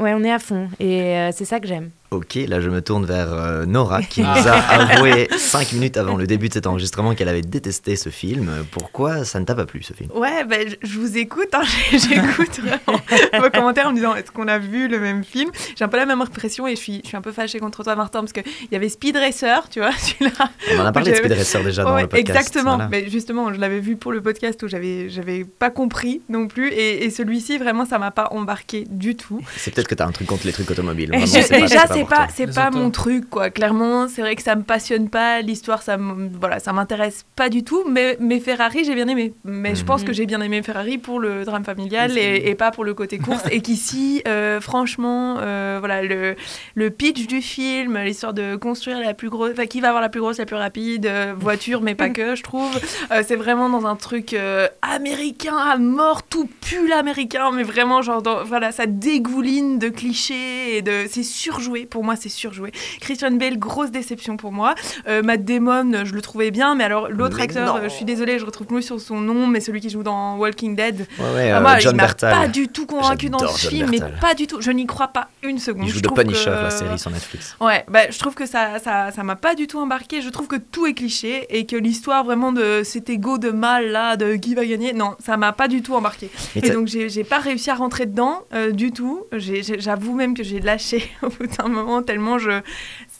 ouais, on est à fond. Et c'est ça que j'aime. Ok, là je me tourne vers euh, Nora qui Ah. nous a avoué 5 minutes avant le début de cet enregistrement qu'elle avait détesté ce film. Pourquoi ça ne t'a pas plu ce film? Ouais, ben, je- vous écoute, hein, j'écoute vraiment vos commentaires en me disant est-ce qu'on a vu le même film? J'ai un peu la même impression et je suis, je suis un peu fâchée contre toi, Martin, parce qu'il y avait Speed Racer, tu vois, celui-là. On en a parlé de Speed Racer déjà dans Ouais, le podcast. Exactement, voilà. mais justement, je l'avais vu pour le podcast où j'avais j'avais pas compris non plus, et, et celui-ci, vraiment, ça m'a pas embarqué du tout. C'est peut-être que t'as un truc contre les trucs automobiles. Vraiment, je- c'est pas- déjà, c'est pas, c'est pas mon truc, quoi. Clairement, c'est vrai que ça me passionne pas. L'histoire, ça, voilà, ça m'intéresse pas du tout. Mais, mais Ferrari, j'ai bien aimé. Mais je pense Mhm. que j'ai bien aimé Ferrari pour le drame familial et, et pas pour le côté course. et qu'ici, euh, franchement, euh, voilà, le, le pitch du film, l'histoire de construire la plus grosse, enfin, qui va avoir la plus grosse, la plus rapide euh, voiture, mais pas que, je trouve. Euh, c'est vraiment dans un truc euh, américain à mort, tout pue l'américain, mais vraiment, genre, dans- voilà, ça dégouline de clichés et de. C'est surjoué, pour moi, c'est surjoué. Christian Bale, grosse déception pour moi. Euh, Matt Damon, je le trouvais bien, mais alors l'autre acteur, je suis désolée, je retrouve plus sur son nom, mais celui qui joue dans Walking Dead. Ouais, ouais, Ah, euh, moi, John il m'a pas du tout convaincu dans ce John film, mais pas du tout. Je n'y crois pas une seconde. Il joue Je de Punisher, que- la série sur Netflix. Ouais, bah, je trouve que ça ça ça m'a pas du tout embarqué. Je trouve que tout est cliché et que l'histoire vraiment de cet ego de mal là, de qui va gagner, non, ça m'a pas du tout embarqué. Et donc j'ai pas réussi à rentrer dedans euh, du tout. J'avoue même que j'ai lâché au bout d'un moment tellement je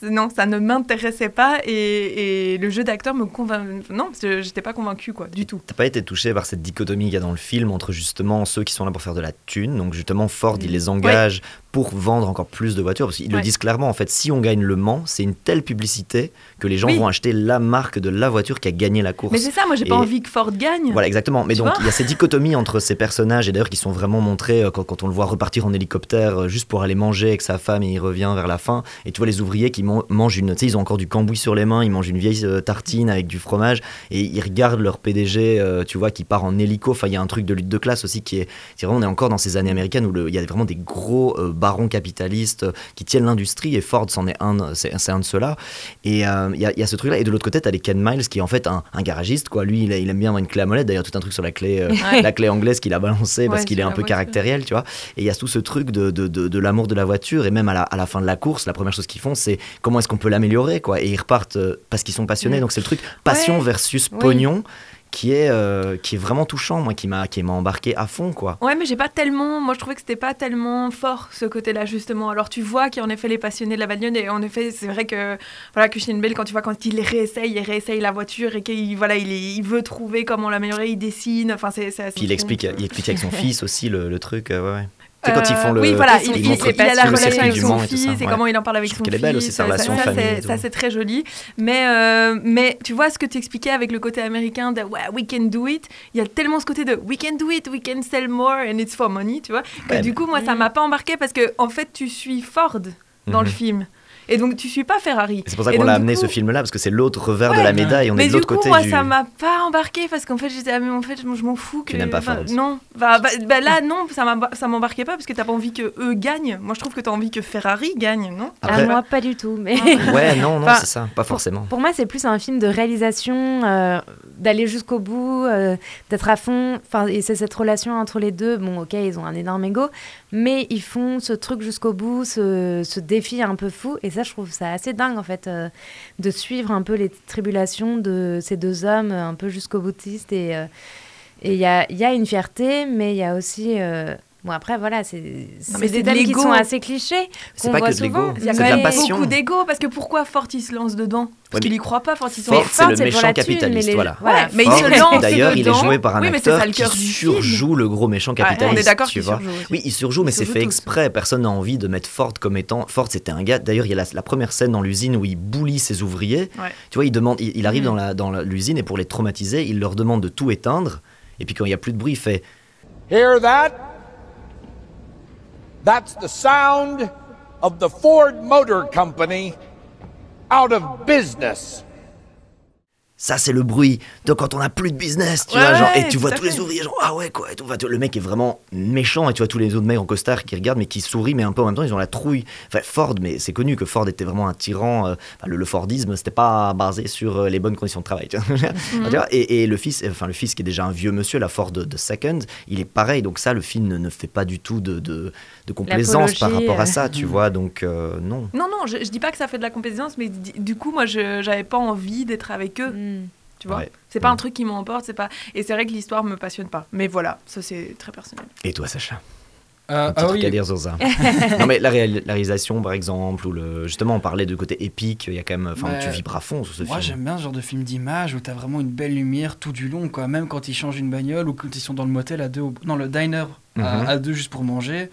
non ça ne m'intéressait pas et, et le jeu d'acteur me convainc non parce que j'étais pas convaincue quoi du tout. T'as pas été touché par cette dichotomie qu'il y a dans le film entre justement ceux qui sont là pour faire de la thune, donc justement Ford il les engage pour vendre encore plus de voitures, parce qu'ils le Ouais. disent clairement en fait, si on gagne le Mans, c'est une telle publicité que les gens Oui. vont acheter la marque de la voiture qui a gagné la course. Mais c'est ça, moi j'ai pas Et- envie que Ford gagne. Voilà, exactement. Mais Tu donc, il y a cette dichotomie entre ces personnages, et d'ailleurs qui sont vraiment montrés euh, quand, quand on le voit repartir en hélicoptère euh, juste pour aller manger avec sa femme et il revient vers la fin. Et tu vois les ouvriers qui man- mangent une. Tu sais, ils ont encore du cambouis sur les mains, ils mangent une vieille euh, tartine avec du fromage et ils regardent leur PDG, euh, tu vois, qui part en hélico. Enfin, il y a un truc de lutte de classe aussi qui est. C'est vraiment, on est encore dans ces années américaines où le- il y a vraiment des gros euh, barons capitalistes qui tiennent l'industrie et Ford, c'en est un, c'est un de ceux-là. Et euh, il y, a- il y a ce truc-là. Et de l'autre côté, tu as les Ken Miles qui est en fait un, un garagiste, quoi. Lui, il, a- il aime bien avoir une clé à molette. D'ailleurs, tout un truc sur la clé, euh, Ouais. la clé anglaise qu'il a balancée parce qu'il est un peu voiture. caractériel, tu vois. Et il y a tout ce truc de, de, de, de l'amour de la voiture. Et même à la, à la fin de la course, la première chose qu'ils font, c'est comment est-ce qu'on peut l'améliorer, quoi. Et ils repartent euh, parce qu'ils sont passionnés. Donc c'est le truc passion versus pognon. Qui est, euh, qui est vraiment touchant, moi, qui m'a qui m'a embarqué à fond, quoi. Ouais, mais j'ai pas tellement. Moi, je trouvais que c'était pas tellement fort ce côté-là justement. Alors, tu vois qu'il y a en effet les passionnés de la bagnole et en effet, c'est vrai que voilà, Christian Bale, quand tu vois quand il réessaye, il réessaye la voiture et qu'il voilà, il, il veut trouver comment l'améliorer, il dessine. Enfin, c'est Puis il explique, il explique avec son fils aussi le, le truc, euh, ouais, ouais. Sais, quand ils Euh, font le. Oui, voilà, ils il, il- il a la relation avec son fils ça, et ouais. comment il en parle avec son fils. qu'elle est belle aussi, sa ça- relation famille c'est-. Ça, c'est très joli. Mais, euh, mais tu vois ce que tu expliquais avec le côté américain de ouais, we can do it. Il y a tellement ce côté de we can do it, we can sell more and it's for money, tu vois. Que Ouais, du coup, moi, ça m'a pas embarqué parce que en fait, tu suis Ford dans le Mhm. film. Et donc, tu suis pas Ferrari. C'est pour ça qu'on l'a amené coup- ce film-là, parce que c'est l'autre revers de la médaille. On mais est de du l'autre coup, côté moi, du. ça m'a pas embarqué parce qu'en fait, j'étais, ah, mais en fait, je, m'en fous. Que, Tu n'aimes pas enfin, Ford. Non. Bah, bah, bah, là, non, ça m'a- ça m'embarquait pas parce que t'as pas envie que eux gagnent. Moi, je trouve que t'as envie que Ferrari gagne, non? Ah, Après- moi, pas du tout. Mais Ouais, non, non, Enfin, c'est ça, pas forcément. Pour moi, c'est plus un film de réalisation, euh, d'aller jusqu'au bout, euh, d'être à fond. Enfin, et c'est cette relation entre les deux. Bon, ok, ils ont un énorme ego, mais ils font ce truc jusqu'au bout, ce, ce défi un peu fou. Et ça, je trouve ça assez dingue, en fait, euh, de suivre un peu les tribulations de ces deux hommes, euh, un peu jusqu'au boutiste. Et euh, et il y a, y a une fierté, mais il y a aussi. Bon, après, voilà, c'est des de thèmes qui sont assez clichés. C'est qu'on pas voit que de l'ego. Il y a quand même beaucoup d'ego parce que pourquoi Ford il se lance dedans? Parce Ouais, qu'il y croit pas, Ford il se lance c'est le c'est pour méchant capitaliste, voilà. Mais il se lance D'ailleurs, il est joué par un acteur le qui surjoue le gros méchant Ouais, capitaliste. on est d'accord qu'il surjoue. Oui, il surjoue, mais c'est fait exprès. Personne n'a envie de mettre Ford comme étant. Ford, c'était un gars. D'ailleurs, il y a la, première scène dans l'usine où il boulit ses ouvriers. Tu vois, il demande, il, arrive Mhm. dans l'usine et pour les traumatiser, il leur demande de tout éteindre. Et puis quand il y a plus de bruit, il fait Hear that? That's the sound of the Ford Motor Company out of business. Ça, c'est le bruit de quand on a plus de business, tu Ouais, vois, genre, et tu vois tous les ouvriers, genre, ah ouais, quoi, et tout, Enfin, tu vois, le mec est vraiment méchant, et tu vois tous les autres mecs en costard qui regardent, mais qui sourient, mais un peu en même temps, ils ont la trouille. Enfin, Ford, mais c'est connu que Ford était vraiment un tyran, euh, enfin, le, le Fordisme, c'était pas basé sur euh, les bonnes conditions de travail, tu vois. Mhm. Tu vois, et, et le fils, enfin, le fils qui est déjà un vieux monsieur, la Ford de, de Second, il est pareil, donc ça, le film ne, ne fait pas du tout de, de, de complaisance par rapport à euh. ça, tu vois, donc euh, non. Non, non, je, je dis pas que ça fait de la complaisance, mais du coup, moi, je j'avais pas envie d'être avec eux. Mm. Tu vois Ouais. C'est pas un truc qui m'emporte, c'est pas. Et c'est vrai que l'histoire me passionne pas. Mais voilà, ça c'est très personnel. Et toi, Sacha? Euh, Un petit ah truc oui, à dire ça. non mais la, la réalisation par exemple, ou le, justement on parlait de côté épique, il y a quand même, enfin Ouais. tu vibres à fond sur ce Moi film. j'aime bien ce genre de film d'image où t'as vraiment une belle lumière tout du long, quoi. Même quand ils changent une bagnole ou quand ils sont dans le motel à deux, au- non le diner à- Mhm. à, deux juste pour manger.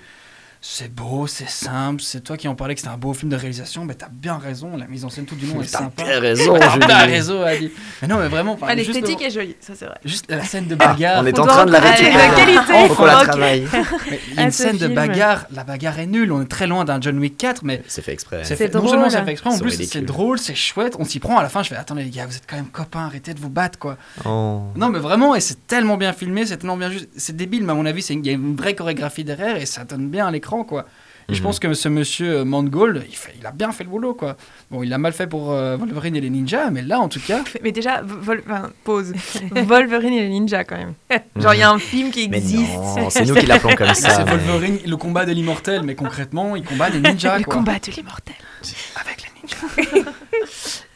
C'est beau, c'est simple. C'est toi qui en parlais que c'était un beau film de réalisation, mais t'as bien raison. La mise en scène tout du long est T'as sympa. bien raison, T'as raison, Adi. Mais non, mais vraiment. enfin, Ah, L'esthétique le- est jolie, ça c'est vrai. Juste la scène de Ah, bagarre. on est en train de la parler de récupérer. qualité. Faut qu'on la travaille. Mais il y a à une scène de bagarre. La bagarre est nulle. On est très loin d'un John Wick 4, mais C'est fait exprès. c'est fait- non seulement drôle. c'est fait exprès, en C'est plus c'est drôle, c'est chouette. On s'y prend. À la fin, je fais attendez les gars, vous êtes quand même copains, arrêtez de vous battre quoi. Oh. Non, mais vraiment, et c'est tellement bien filmé, c'est tellement bien juste. C'est débile, mais à mon avis, il y a une vraie chorégraphie derrière et ça donne bien à l'écran, quoi. Et je Mhm. pense que ce monsieur euh, Mangold, il, fait, il a bien fait le boulot, quoi. Bon, il a mal fait pour euh, Wolverine et les ninjas, mais là, en tout cas. Mais déjà, Vol- enfin, pause. Wolverine et les ninjas quand même. Genre, il y a un film qui existe. non, c'est nous qui l'appelons comme ça. c'est mais- Wolverine, le combat de l'immortel, mais concrètement, il combat des ninjas, Le quoi. combat de l'immortel. Avec les ninjas.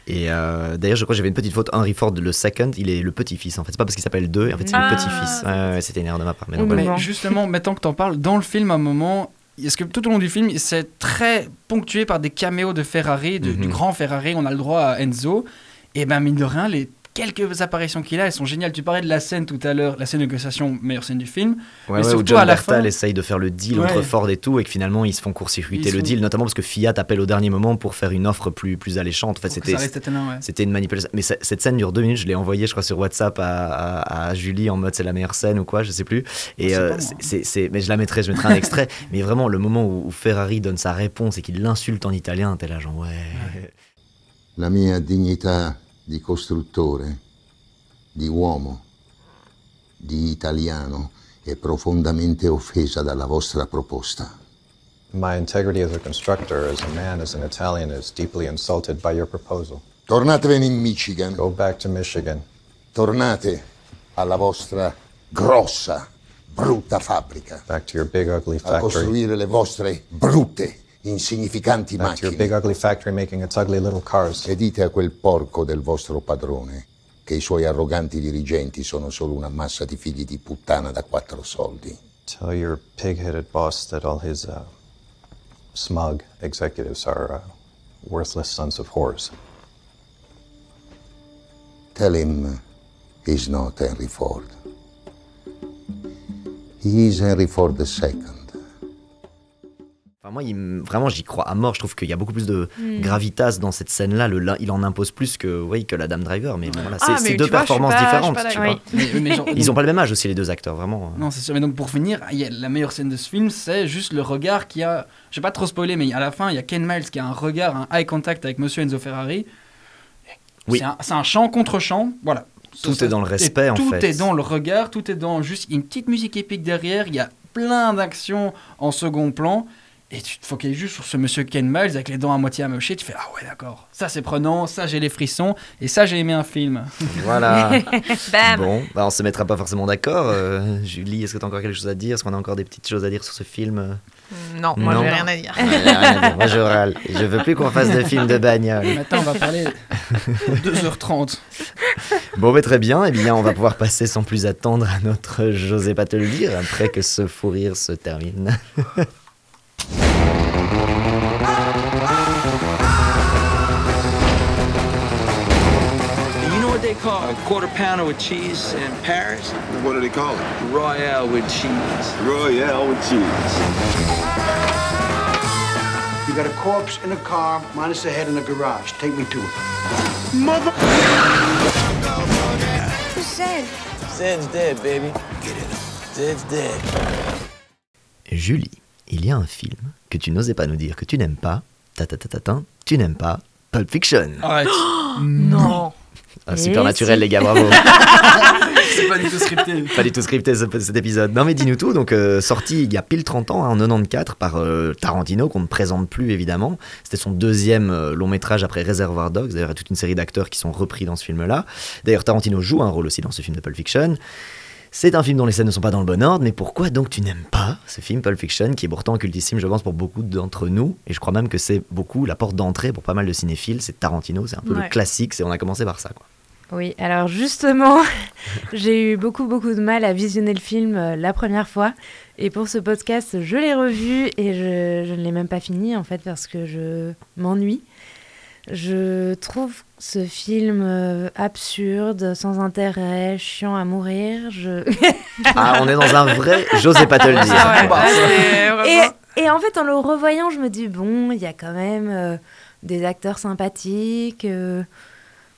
Et euh, d'ailleurs, je crois que j'avais une petite faute. Henry Ford, le second, il est le petit-fils. En fait, c'est pas parce qu'il s'appelle deux, en fait, c'est Ah, le petit-fils. Ouais, ouais, c'était une erreur de ma part. Mais voilà. Justement, maintenant que t'en parles, dans le film, à un moment, est-ce que tout au long du film, c'est très ponctué par des caméos de Ferrari, de- du Mhm. grand Ferrari, on a le droit à Enzo. Et ben, mine de rien, les quelques apparitions qu'il a, elles sont géniales. Tu parlais de la scène tout à l'heure, la scène de négociation, meilleure scène du film. Ouais, Mais ouais, où surtout, John à la Bertal fin- essaye de faire le deal Ouais. entre Ford et tout, et que finalement ils se font court-circuiter le sont- deal, notamment parce que Fiat appelle au dernier moment pour faire une offre plus, plus alléchante. En fait, c'était une manipulation. Mais ce- cette scène dure deux minutes, je l'ai envoyée, je crois, sur WhatsApp à, à- à Julie en mode c'est la meilleure scène ou quoi, je sais plus. Et C'est euh, c'est- mais je la mettrai, je mettrai un extrait. mais vraiment, le moment où, où Ferrari donne sa réponse et qu'il l'insulte en italien, t'es là, genre ouais. La mia dignità di costruttore, di uomo, di italiano è profondamente offesa dalla vostra proposta. My integrity as a constructor, as a man, as an Italian, is deeply insulted by your proposal. Tornatevene in Michigan. Go back to Michigan. Tornate alla vostra grossa, brutta fabbrica. Back to your big ugly A factory. costruire le vostre brutte, insignificanti Back macchine. big ugly factory making its ugly little cars. E dite a quel porco del vostro padrone che i suoi arroganti dirigenti sono solo una massa di figli di puttana da quattro soldi. Tell your pig-headed boss that all his uh, smug executives are uh, worthless sons of whores. Tell him he's not Henry Ford. He is Henry Ford II. Enfin, moi, il vraiment, j'y crois à mort. Je trouve qu'il y a beaucoup plus de Mm. gravitas dans cette scène-là. Le, il en impose plus que, oui, que la Dame Driver. Mais bon, voilà, c'est Ah, c'est deux vois, performances pas- différentes. tu. Mais- mais genre- Ils ont pas le même âge aussi, les deux acteurs, vraiment. Non, c'est sûr. Mais donc pour finir, il y a la meilleure scène de ce film, c'est juste le regard qu'il y a. Je vais pas trop spoiler, mais à la fin, il y a Ken Miles qui a un regard, un eye contact avec Monsieur Enzo Ferrari. Oui. C'est un, un chant contre chant, voilà. Tout Ça, est dans le respect, en tout fait. est dans le regard, tout est dans juste une petite musique épique derrière. Il y a plein d'actions en second plan. Et tu te focalises juste sur ce monsieur Ken Miles avec les dents à moitié amochées. Tu fais Ah ouais, d'accord. Ça, c'est prenant. Ça, j'ai les frissons. Et ça, j'ai aimé un film. Voilà. Bam Bon, bah, on se mettra pas forcément d'accord. Euh, Julie, est-ce que tu as encore quelque chose à dire? Est-ce qu'on a encore des petites choses à dire sur ce film? Euh Non, moi Non. j'ai rien à dire. Ouais, rien à dire. Moi, je râle. Je veux plus qu'on fasse de films de bagnole. Maintenant, on va parler 2h30. Bon, mais très bien. Eh bien, on va pouvoir passer sans plus attendre à notre J'osais pas te le dire après que ce fou rire se termine. You know what they call a quarter pounder with cheese in Paris? What do they call it? Royale with cheese. Royale with cheese. You got a corpse in a car, minus the head in the garage. Take me to it. Mother. Who's Zed? Zed's dead, baby. Get it? Zed's dead. Julie, il y a un film que tu n'osais pas nous dire que tu n'aimes pas. Ta ta ta ta ta, tu n'aimes pas Pulp Fiction. Arrête. Non. Ah, super naturel, les gars, bravo. C'est pas du tout scripté. Pas du tout scripté ce- cet épisode. Non mais dis-nous tout, donc euh, sorti il y a pile 30 ans, hein, en 94, par euh, Tarantino, qu'on ne présente plus évidemment. C'était son deuxième euh, long métrage après Reservoir Dogs, d'ailleurs il y a toute une série d'acteurs qui sont repris dans ce film-là. D'ailleurs Tarantino joue un rôle aussi dans ce film de Pulp Fiction. C'est un film dont les scènes ne sont pas dans le bon ordre, mais pourquoi donc tu n'aimes pas ce film Pulp Fiction, qui est pourtant cultissime, je pense, pour beaucoup d'entre nous, et je crois même que c'est beaucoup la porte d'entrée pour pas mal de cinéphiles, c'est Tarantino, c'est un peu Ouais. le classique, c'est on a commencé par ça. Quoi. Oui, alors justement, j'ai eu beaucoup, beaucoup de mal à visionner le film euh, la première fois. Et pour ce podcast, je l'ai revu et je, je ne l'ai même pas fini, en fait, parce que je m'ennuie. Je trouve ce film euh, absurde, sans intérêt, chiant à mourir. Je... Ah, on est dans un vrai, j'osais pas te le dire. Ah ouais, Et, et en fait, en le revoyant, je me dis, bon, il y a quand même euh, des acteurs sympathiques, euh,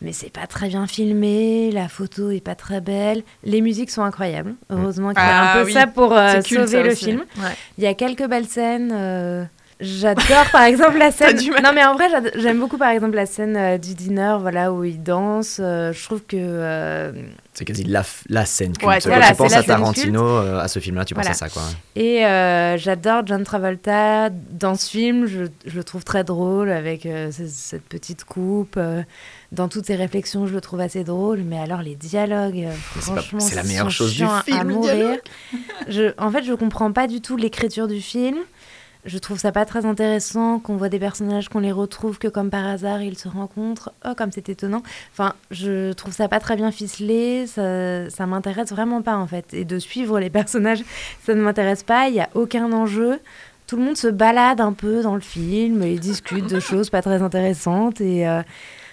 mais c'est pas très bien filmé, la photo est pas très belle, les musiques sont incroyables. Heureusement qu'il y a Ah un peu oui. ça pour euh, sauver ça le aussi. film. Ouais. Il y a quelques belles scènes. J'adore par exemple la scène. du mal. Non mais en vrai j'aime beaucoup par exemple la scène euh, du dîner, voilà où il danse. euh, je trouve que euh, C'est quasi la, la scène culte. Ouais, Quand tu penses à Tarantino, euh, à ce film-là, tu Voilà. penses à ça, quoi. Et euh, j'adore John Travolta dans ce film. Je, je le trouve très drôle avec euh, ce- cette petite coupe. euh, dans toutes ses réflexions, je le trouve assez drôle. Mais alors les dialogues, franchement, c'est la meilleure chose du à film, les mourir. Je, en fait, je comprends pas du tout l'écriture du film. Je trouve ça pas très intéressant qu'on voit des personnages, qu'on les retrouve que comme par hasard ils se rencontrent. Oh, comme c'est étonnant. Enfin, je trouve ça pas très bien ficelé. Ça, ça m'intéresse vraiment pas en fait. Et de suivre les personnages, ça ne m'intéresse pas. Il y a aucun enjeu. Tout le monde se balade un peu dans le film et discute de choses pas très intéressantes et euh,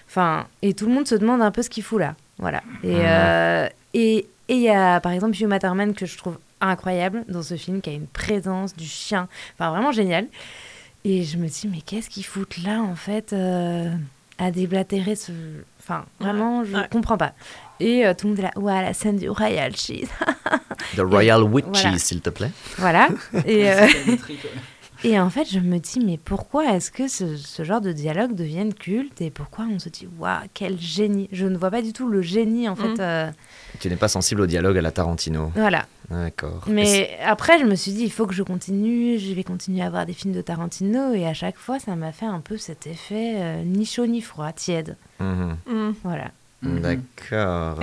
enfin et tout le monde se demande un peu ce qu'il fout là. Voilà. Et Mhm. euh, et et il y a par exemple Hugh Matterman que je trouve incroyable dans ce film, qui a une présence du chien, enfin vraiment génial. Et je me dis mais qu'est-ce qu'ils foutent là en fait euh, à déblatérer ce, enfin vraiment je ouais. comprends pas. Et euh, tout le monde est là, ouais la scène du Royal Cheese. The Royal Witches, Voilà. s'il te plaît. Voilà. Et, euh, et en fait, je me dis, mais pourquoi est-ce que ce, ce genre de dialogue devienne culte et pourquoi on se dit, waouh, quel génie Je ne vois pas du tout le génie, en fait. Mhm. euh, Tu n'es pas sensible au dialogue à la Tarantino. voilà. D'accord. Mais après, je me suis dit, il faut que je continue, je vais continuer à voir des films de Tarantino et à chaque fois, ça m'a fait un peu cet effet euh, ni chaud ni froid, tiède. Mhm. Mm. Voilà. D'accord.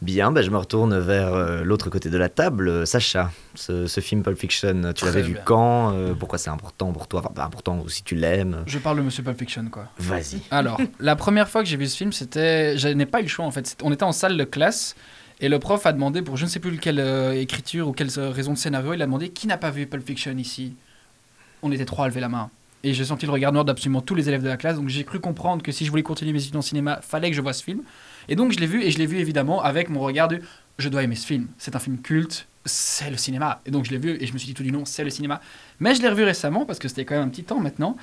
Bien, bah, je me retourne vers euh, l'autre côté de la table. Euh, Sacha, ce, ce film Pulp Fiction, tu Très l'avais vu quand Euh, Pourquoi c'est important pour toi Enfin, pas important si tu l'aimes? Je parle de Monsieur Pulp Fiction, quoi. Vas-y. Alors, la première fois que j'ai vu ce film, c'était. Je n'ai pas eu le choix en fait. C'était- On était en salle de classe et le prof a demandé, pour je ne sais plus quelle euh, écriture ou quelle euh, raison de scénario, il a demandé qui n'a pas vu Pulp Fiction ici? On était trois à lever la main. Et j'ai senti le regard noir d'absolument tous les élèves de la classe, donc j'ai cru comprendre que si je voulais continuer mes études en cinéma, fallait que je voie ce film. Et donc je l'ai vu, et je l'ai vu évidemment avec mon regard de je dois aimer ce film. C'est un film culte, c'est le cinéma. Et donc je l'ai vu, et je me suis dit tout du long, c'est le cinéma. Mais je l'ai revu récemment, parce que c'était quand même un petit temps maintenant.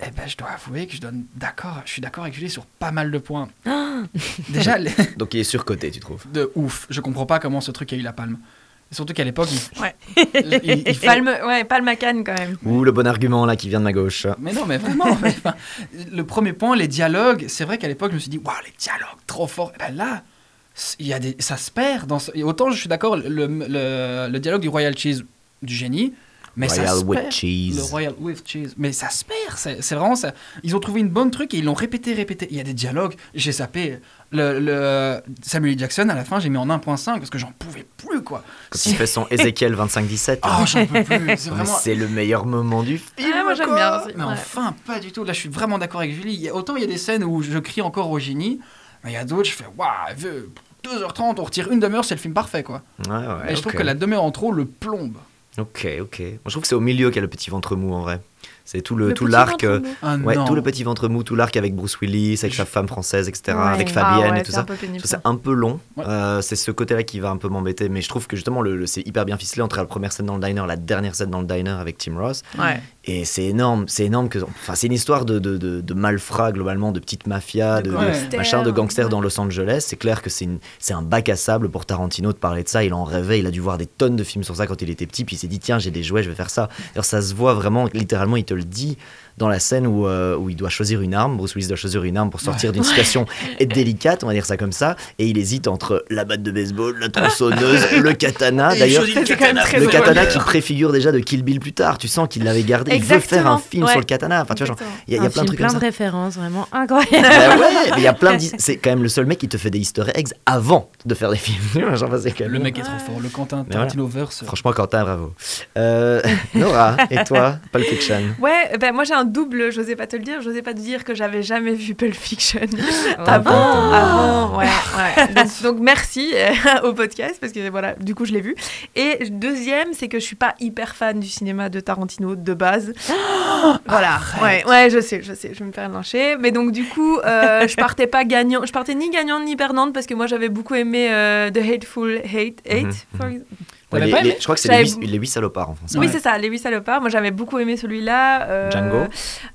Eh ben, je dois avouer que je donne d'accord, je suis d'accord avec Julie sur pas mal de points. Déjà, les- Donc il est surcoté, tu trouves de ouf. Je comprends pas comment ce truc a eu la palme. Surtout qu'à l'époque, il... Ouais. il- il faut- Palme, ouais, Palme à Cannes quand même. Ou le bon argument là qui vient de ma gauche. Mais non, mais vraiment. mais, enfin, le premier point, les dialogues. C'est vrai qu'à l'époque, je me suis dit, waouh, les dialogues, trop forts. Et ben là, il y a des, ça se perd. Dans ce- et autant je suis d'accord, le, le, le dialogue du Royal Cheese, du génie. Mais ça Royal se with perd. cheese. Le Royal with cheese. Mais ça se perd. C'est c'est vraiment ça. Ils ont trouvé une bonne truc et ils l'ont répété, répété. Il y a des dialogues. J'ai zappé. Le, le Samuel. Jackson, à la fin, j'ai mis en 1.5 parce que j'en pouvais plus, quoi. Quand il fait son Ézéchiel 25-17. Oh, j'en peux plus. C'est Mais vraiment. c'est le meilleur moment du film. Ah, moi j'aime quoi. bien aussi. Mais ouais. enfin, pas du tout. Là, je suis vraiment d'accord avec Julie. Il y a- autant il y a des scènes où je crie encore au génie, mais il y a d'autres, je fais waouh, elle veut 2h30, on retire une demi-heure, c'est le film parfait, quoi. Ouais, ouais, Et je trouve que la demi-heure en trop le plombe. Ok, ok. Moi, je trouve que c'est au milieu qu'il y a le petit ventre mou en vrai. C'est tout le, Le tout l'arc. euh. Ah ouais, tout le petit ventre mou, tout l'arc avec Bruce Willis, avec sa femme française, etc. Ouais. Avec Ah Fabienne ouais, et tout c'est ça. ça un peu long. Ouais. Euh, c'est ce côté-là qui va un peu m'embêter. Mais je trouve que justement, le, le- c'est hyper bien ficelé entre la première scène dans le diner, la dernière scène dans le diner avec Tim Ross. Et c'est énorme, c'est énorme que. Enfin, c'est une histoire de, de, de, de malfrats, globalement, de petites mafias, de, De de gangsters. machin, de gangsters dans Los Angeles. C'est clair que c'est une- c'est un bac à sable pour Tarantino de parler de ça. Il en rêvait, il a dû voir des tonnes de films sur ça quand il était petit, puis il s'est dit, tiens, j'ai des jouets, je vais faire ça. D'ailleurs, ça se voit vraiment, littéralement, il te le dit dans la scène où, euh, où il doit choisir une arme. Bruce Willis doit choisir une arme pour sortir d'une situation délicate, on va dire ça comme ça. Et il hésite entre la batte de baseball, la tronçonneuse, le katana. D'ailleurs, le katana qui préfigure déjà de Kill Bill plus tard. Tu sens qu'il l'avait gardé. Il veut faire un film ouais. sur le katana. Enfin, tu vois, il y a, y plein de trucs comme plein ça. de références, vraiment incroyable. Bah ouais, mais il y a plein de. C'est quand même le seul mec qui te fait des Easter eggs avant de faire des films. Genre, quand Le mec est trop fort, le Quentin Mais voilà. Franchement, Quentin, bravo. Euh, Nora, et toi, Pulp Fiction? Ouais, ben moi j'ai un double, j'osais pas te le dire, j'osais pas te dire que j'avais jamais vu Pulp Fiction Ah avant, avant, ouais, ouais. Donc, donc merci euh, au podcast parce que voilà, du coup je l'ai vu. Et deuxième, c'est que je suis pas hyper fan du cinéma de Tarantino de base. voilà, ouais, ouais, je sais, je sais, je vais me faire lyncher. Mais donc du coup, euh, je partais pas gagnant, je partais ni gagnante ni perdante parce que moi j'avais beaucoup aimé euh, The Hateful Hate, Hate, Mhm, for- Ouais, T'avais les- pas les- aimé Je crois que c'est les, huit- les huit salopards en français. Oui, Ouais. c'est ça, Les Huit Salopards. Moi, j'avais beaucoup aimé celui-là. euh, Django.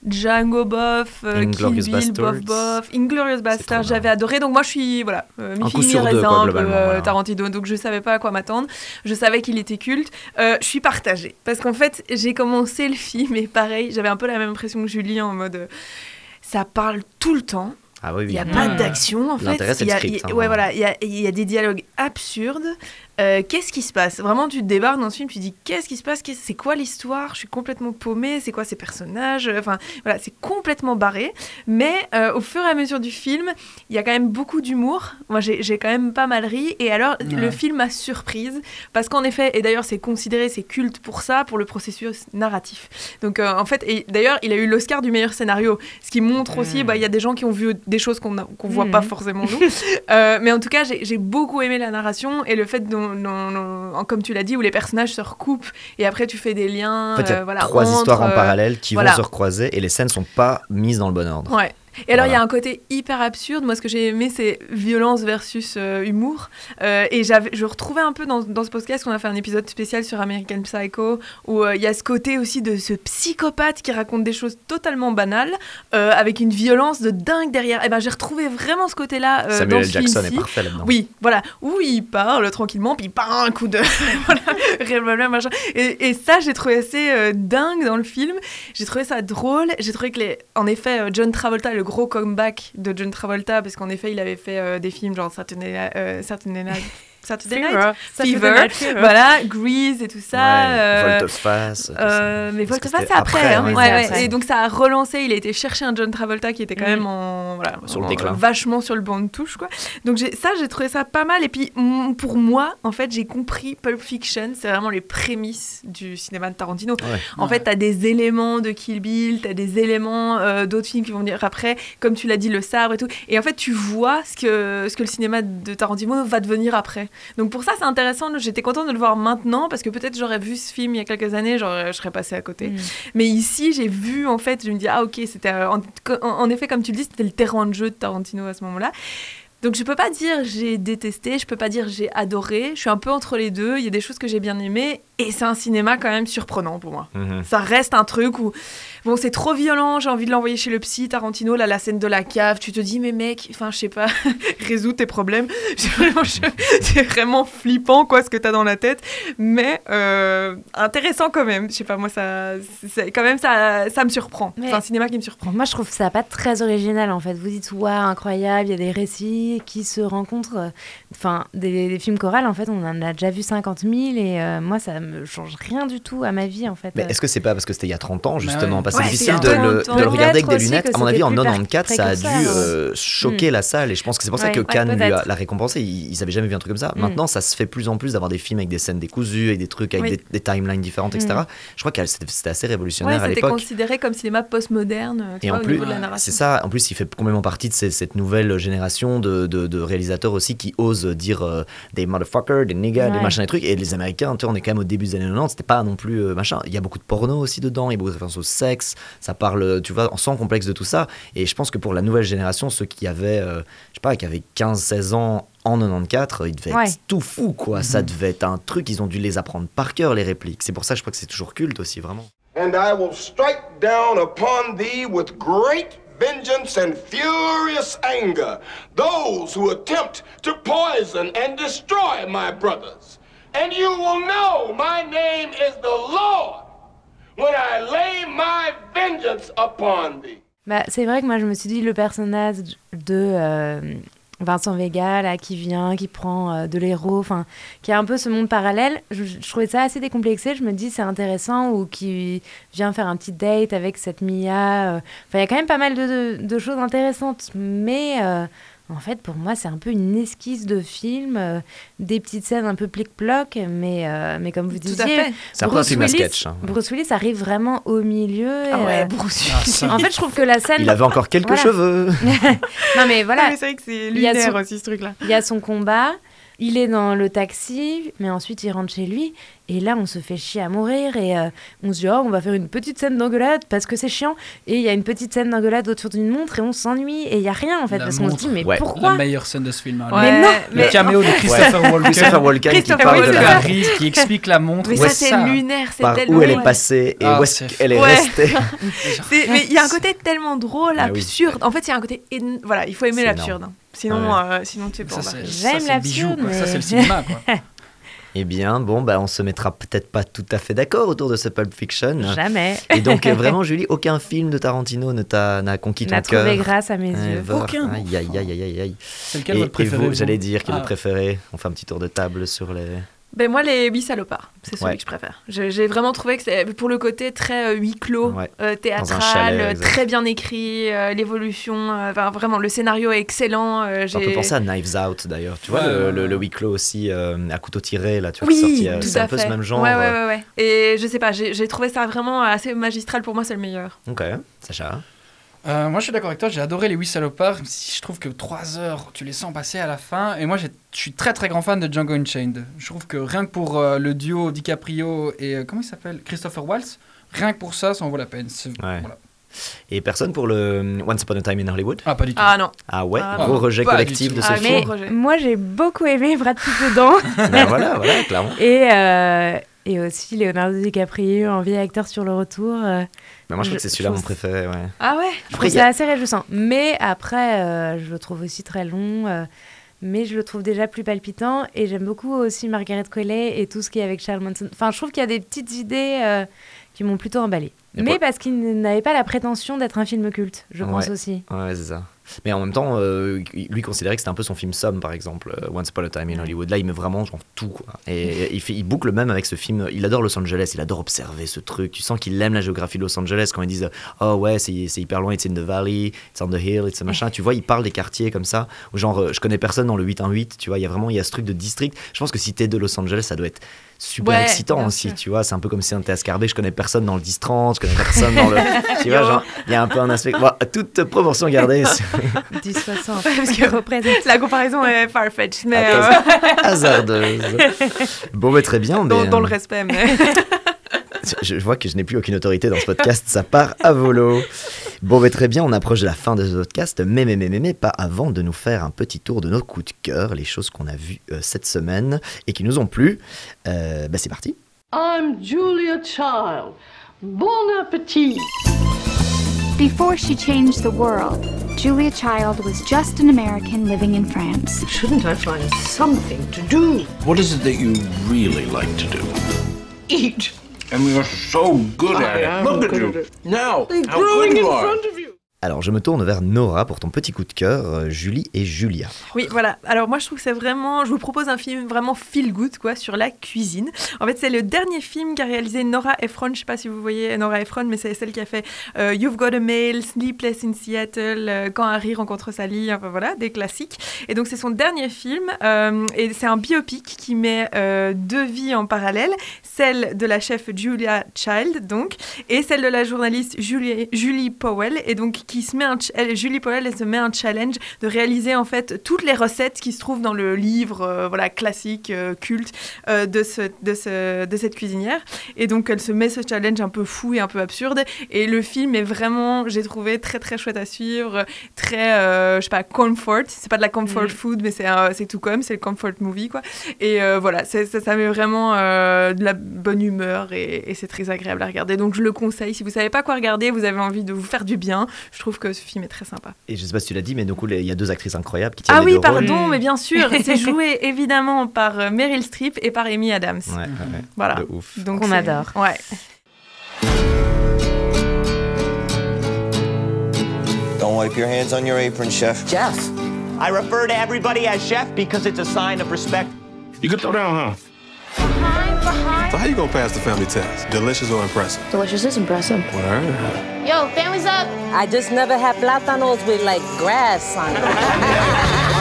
Django bof, euh, Inglourious Kill Bill, bof, Bastards. bof. Inglorious Bastard, trop j'avais adoré. Donc, moi, je suis, voilà, euh, un peu, globalement, euh, voilà. Tarantino. Donc, je savais pas à quoi m'attendre. Je savais qu'il était culte. Euh, je suis partagée. Parce qu'en fait, j'ai commencé le film et pareil, j'avais un peu la même impression que Julie en mode. ça parle tout le temps. Ah oui, Il oui. n'y a pas d'action en fait. L'intérêt, c'est Il y le a- script, il- hein, ouais, vraiment. voilà. Il y a, il y a des dialogues absurdes. Euh, qu'est-ce qui se passe? Vraiment, tu te débarques dans ce film, tu te dis qu'est-ce qui se passe? C'est quoi l'histoire? Je suis complètement paumée. C'est quoi ces personnages? Enfin, voilà, c'est complètement barré. Mais euh, au fur et à mesure du film, il y a quand même beaucoup d'humour. Moi, j'ai quand même pas mal ri. Et alors, le film m'a surprise parce qu'en effet, et d'ailleurs, c'est considéré, c'est culte pour ça, pour le processus narratif. Donc, euh, en fait, et d'ailleurs, il a eu l'Oscar du meilleur scénario, ce qui montre aussi, bah, il y a des gens qui ont vu des choses qu'on qu'on voit pas forcément nous. Mais en tout cas, j'ai j'ai beaucoup aimé la narration et le fait, dont, comme tu l'as dit, où les personnages se recoupent et après tu fais des liens. En fait, il y a euh, voilà, trois entre, histoires en euh, parallèle qui voilà. vont se recroiser et les scènes sont pas mises dans le bon ordre. Ouais. Et alors, il y a un côté hyper absurde. Moi, ce que j'ai aimé, c'est violence versus euh, humour. Euh, et je retrouvais un peu dans, dans ce podcast qu'on a fait un épisode spécial sur American Psycho, où euh, il y a ce côté aussi de ce psychopathe qui raconte des choses totalement banales, euh, avec une violence de dingue derrière. Et ben, j'ai retrouvé vraiment ce côté-là dans Samuel ce. Jackson est film-ci. parfait là-dedans. Oui, voilà, où il parle tranquillement, puis il part un coup de. voilà, machin. Et, et ça, j'ai trouvé assez dingue dans le film. J'ai trouvé ça drôle. J'ai trouvé que, les... en effet, John Travolta, le gros comeback de John Travolta, parce qu'en effet, il avait fait euh, des films genre Saturday, euh, Night. Saturday Night Fever. Saturday Fever, Night Fever. voilà, Grease et tout ça. Ouais, euh, ça. euh, mais c'était c'est après. hein. ouais. Ouais, c'est ouais. après. Et donc, ça a relancé. Il a été chercher un John Travolta qui était quand Mm. même en, voilà, Sur le en- déclin. vachement sur le banc de touche. Quoi. Donc, j'ai- ça, j'ai trouvé ça pas mal. Et puis, pour moi, en fait, j'ai compris Pulp Fiction. C'est vraiment les prémices du cinéma de Tarantino. Ouais. En fait, tu as des éléments de Kill Bill, tu as des éléments euh, d'autres films qui vont venir après, comme tu l'as dit, Le Sabre et tout. Et en fait, tu vois ce que, ce que le cinéma de Tarantino va devenir après. Donc pour ça, c'est intéressant. J'étais contente de le voir maintenant, parce que peut-être j'aurais vu ce film il y a quelques années, j'aurais- je serais passée à côté. Mm. Mais ici, j'ai vu, en fait, je me dis, ah ok, c'était... euh, en, en- effet, comme tu le dis, c'était le terrain de jeu de Tarantino à ce moment-là. Donc je peux pas dire j'ai détesté, je peux pas dire j'ai adoré, je suis un peu entre les deux, il y a des choses que j'ai bien aimées, et c'est un cinéma quand même surprenant pour moi. Mhm. Ça reste un truc où, bon, c'est trop violent, j'ai envie de l'envoyer chez le psy, Tarantino, là, la scène de la cave, tu te dis, mais mec, enfin, je sais pas, résous tes problèmes. C'est vraiment, flippant, quoi, ce que t'as dans la tête, mais euh, intéressant quand même. Je sais pas, moi, ça, c'est, quand même, ça, ça me surprend. Mais- C'est un cinéma qui me surprend. Moi, je trouve ça pas très original en fait. Vous dites, waouh, incroyable, il y a des récits qui se rencontrent. Enfin, des, des films chorales, en fait, on en a déjà vu 50 000 et euh, moi, ça me change rien du tout à ma vie en fait. Mais est-ce que c'est pas parce que c'était il y a 30 ans, justement ouais. Parce Ouais, c'est difficile de le, 30 de le ans. regarder avec des lunettes. À mon avis, en c'était plus 94, ça a dû euh, choquer la salle. Et je pense que c'est pour ça Ouais, que Cannes l'a récompensé. Ils, ils avaient jamais vu un truc comme ça. Mm. Maintenant, ça se fait plus en plus d'avoir des films avec des scènes décousues, avec des trucs, avec Oui. des, des timelines différentes, etc. Mm. Je crois que c'était c'était assez révolutionnaire à c'était l'époque. considéré comme cinéma postmoderne, tu Et en plus, c'est ça. En plus, il fait complètement partie de cette nouvelle génération de, réalisateurs aussi qui osent dire euh, des motherfuckers, des niggas, des machins, des trucs. Et les Américains, on est quand même au début des années 90. C'était pas non plus euh, machin. Il y a beaucoup de porno aussi dedans. Il y a beaucoup de références au sexe. Ça parle, tu vois, sans complexe de tout ça. Et je pense que pour la nouvelle génération, ceux qui avaient, euh, je sais pas, qui avaient 15-16 ans en 94, ils devaient Ouais. être tout fou, quoi. Ça devait être un truc. Ils ont dû les apprendre par cœur les répliques. C'est pour ça que je crois que c'est toujours culte aussi, vraiment. And I will strike down upon thee with great vengeance and furious anger those who attempt to poison and destroy my brothers. And you will know my name is the Lord when I lay my vengeance upon thee. Bah, c'est vrai que moi je me suis dit le personnage de euh, Vincent Vega là qui vient, qui prend euh, de l'héros, qui a un peu ce monde parallèle. Je, trouvais ça assez décomplexé. Je me dis c'est intéressant ou qui vient faire un petit date avec cette Mia. euh. Il y a quand même pas mal de, choses intéressantes, mais en fait pour moi c'est un peu une esquisse de film, euh, des petites scènes un peu plic-ploc, mais euh, mais comme vous Tout à disiez, fait. C'est un peu un Bruce film à Willis- sketch, hein. Bruce Willis arrive vraiment au milieu. et, Ah ouais, euh, Bruce Ah, en fait, je trouve que la scène. Il avait encore quelques Voilà. cheveux. non, mais voilà. C'est vrai que c'est lunaire son- aussi ce truc-là. Il y a son combat, il est dans le taxi, mais ensuite il rentre chez lui. Et là, on se fait chier à mourir et euh, on se dit, oh, on va faire une petite scène d'engueulade parce que c'est chiant. Et il y a une petite scène d'engueulade autour d'une montre et on s'ennuie et il y a rien en fait. La parce qu'on se dit, mais Ouais. pourquoi La meilleure scène de ce film. hein. Mais Le- non, Le mais- caméo de Christopher Ouais. Walken. Christopher Walken qui parle de la arrive, qui explique la montre. Mais Ouais, ça, c'est lunaire, c'est par tellement. où elle est ouais. passée et Ah, où qu'elle est Ouais. restée. C'est- mais il y a un côté tellement drôle, Ah absurde. En fait, il y a un côté. Voilà, il faut aimer l'absurde. Sinon, Ah euh, sinon tu es ça, J'aime l'absurde, quoi. Ça, mais- c'est le cinéma, quoi. Eh bien, bon, bah, on se mettra peut-être pas tout à fait d'accord autour de ce Pulp Fiction. Jamais. Et donc, euh, vraiment, Julie, aucun film de Tarantino ne t'a n'a conquis ton N'a cœur. trouvé grâce à mes yeux. Ever. Aucun. Aïe, aïe, aïe, aïe, aïe. C'est lequel Et, votre et vous, j'allais dire quel est Ah. le préféré On fait un petit tour de table sur les. Ben moi, les huit salopards, c'est celui Ouais. que je préfère. J'ai vraiment trouvé que c'est pour le côté très euh, huis clos, Ouais. euh, théâtral, chalet, euh, très bien écrit, euh, l'évolution, euh, enfin, vraiment le scénario est excellent. euh, j'ai- peut penser à Knives Out d'ailleurs. Tu vois, le, le, le huis clos aussi euh, à couteau tiré, là, tu vois, qui est Oui, c'est à un peu fait. ce même genre. Ouais, ouais, ouais, ouais. Et je sais pas, j'ai trouvé ça vraiment assez magistral. Pour moi, c'est le meilleur. Ok, Sacha. Euh, moi, je suis d'accord avec toi. J'ai adoré les 8 salopards. même Si je trouve que 3 heures, tu les sens passer à la fin. Et moi, je suis très très grand fan de Django Unchained. Je trouve que rien que pour euh, le duo DiCaprio et euh, comment il s'appelle? Christopher Waltz, rien que pour ça, ça en vaut la peine. Ouais. voilà. Et personne pour le Once Upon a Time in Hollywood? Ah, pas du tout. Ah non. Ah ouais, Ah, gros non. rejet collectif de ce Ah, film. mais- moi, j'ai beaucoup aimé Brad Pitt dedans. Ben voilà, voilà, clairement. et, euh, et aussi Leonardo DiCaprio en vieil acteur sur le retour. Mais moi, je trouve que c'est Je celui-là mon préféré, ouais. Ah ouais? Je trouve ça assez réjouissant. Mais après, euh, je le trouve aussi très long. euh, mais je le trouve déjà plus palpitant. Et j'aime beaucoup aussi Margaret Qualley et tout ce qui est avec Charles Manson. Enfin, je trouve qu'il y a des petites idées euh, qui m'ont plutôt emballé. Mais parce qu'il n'avait pas la prétention d'être un film culte, je pense aussi. Ouais, c'est ça. Mais en même temps, euh, lui considérait que c'était un peu son film somme, par exemple, euh, Once Upon a Time in Hollywood. Là, il met vraiment genre tout, quoi. Et il, fait, il boucle même avec ce film. Il adore Los Angeles, il adore observer ce truc. Tu sens qu'il aime la géographie de Los Angeles quand ils disent Oh ouais, c'est c'est hyper loin, it's in the valley, it's on the hill, it's a machin. tu vois, il parle des quartiers comme ça. Genre, euh, je connais personne dans le 818, tu vois, il y a vraiment il y a ce truc de district. Je pense que si t'es de Los Angeles, ça doit être super Ouais, excitant aussi, sûr. tu vois. C'est un peu comme si on était à Scarbeck, je connais personne dans le 10-30, je connais personne dans le. tu vois, genre, il y a un peu un aspect. Bon, toute proportion gardée. c'est- 10-60. Parce que représente. la comparaison est farfetch, mais euh, hasardeuse. Bon, mais très bien. dans, mais, dans le euh, respect. Mais... Je vois que je n'ai plus aucune autorité dans ce podcast, ça part à volo. Bon, mais très bien, on approche de la fin de ce podcast, mais, mais, mais, mais, mais pas avant de nous faire un petit tour de nos coups de cœur, les choses qu'on a vues euh, cette semaine et qui nous ont plu. Euh, bah, c'est parti. I'm Julia Child. Bon appetit. Before she changed the world, Julia Child was just an American living in France. Shouldn't I find something to do? What is it that you really like to do? Eat. And we are so good at it. Look at you. at. Now, They're how growing good in you are. front of you. Alors, je me tourne vers Nora pour ton petit coup de cœur, euh, Julie et Julia. Oui, voilà. Alors moi, je trouve que c'est vraiment... Je vous propose un film vraiment feel good, quoi, sur la cuisine. En fait, c'est le dernier film qu'a réalisé Nora Ephron. Je sais pas si vous voyez Nora Ephron, mais c'est celle qui a fait euh, You've Got a Mail, Sleepless in Seattle, euh, Quand Harry rencontre Sally, enfin voilà, des classiques. Et donc, c'est son dernier film. et c'est un biopic qui met deux vies en parallèle. Celle de la chef Julia Child, donc, et celle de la journaliste Julie, Julie Powell. Et donc, qui se met un Julie Pollel, elle se met un challenge de réaliser en fait toutes les recettes qui se trouvent dans le livre, euh, voilà, classique, euh, culte euh, de, ce, de, ce, de cette cuisinière. Et donc, elle se met ce challenge un peu fou et un peu absurde. Et le film est vraiment, j'ai trouvé très très chouette à suivre, très, je sais pas, comfort. C'est pas de la comfort Mhm. food, mais c'est c'est tout comme, c'est le comfort movie, quoi. Et voilà, ça, ça met vraiment de la bonne humeur et, et c'est très agréable à regarder. Donc, je le conseille. Si vous savez pas quoi regarder, vous avez envie de vous faire du bien, je trouve que ce film est très sympa. Et je sais pas si tu l'as dit, mais du coup, il y a deux actrices incroyables qui tiennent Ah les oui, deux rôles. pardon, mais bien sûr, c'est joué évidemment par euh, Meryl Streep et par Amy Adams. Ouais, ouais, ouais. Voilà. De ouf. Donc Qu'on c'est- adore. Ouais. Don't wipe your hands on your apron, chef. Chef. I refer to everybody as chef because it's a sign of respect. You can throw down, huh? So how you gonna pass the family test? Delicious or impressive? Delicious is impressive. Word. Yo, family's up. I just never had plátanos with like grass on it.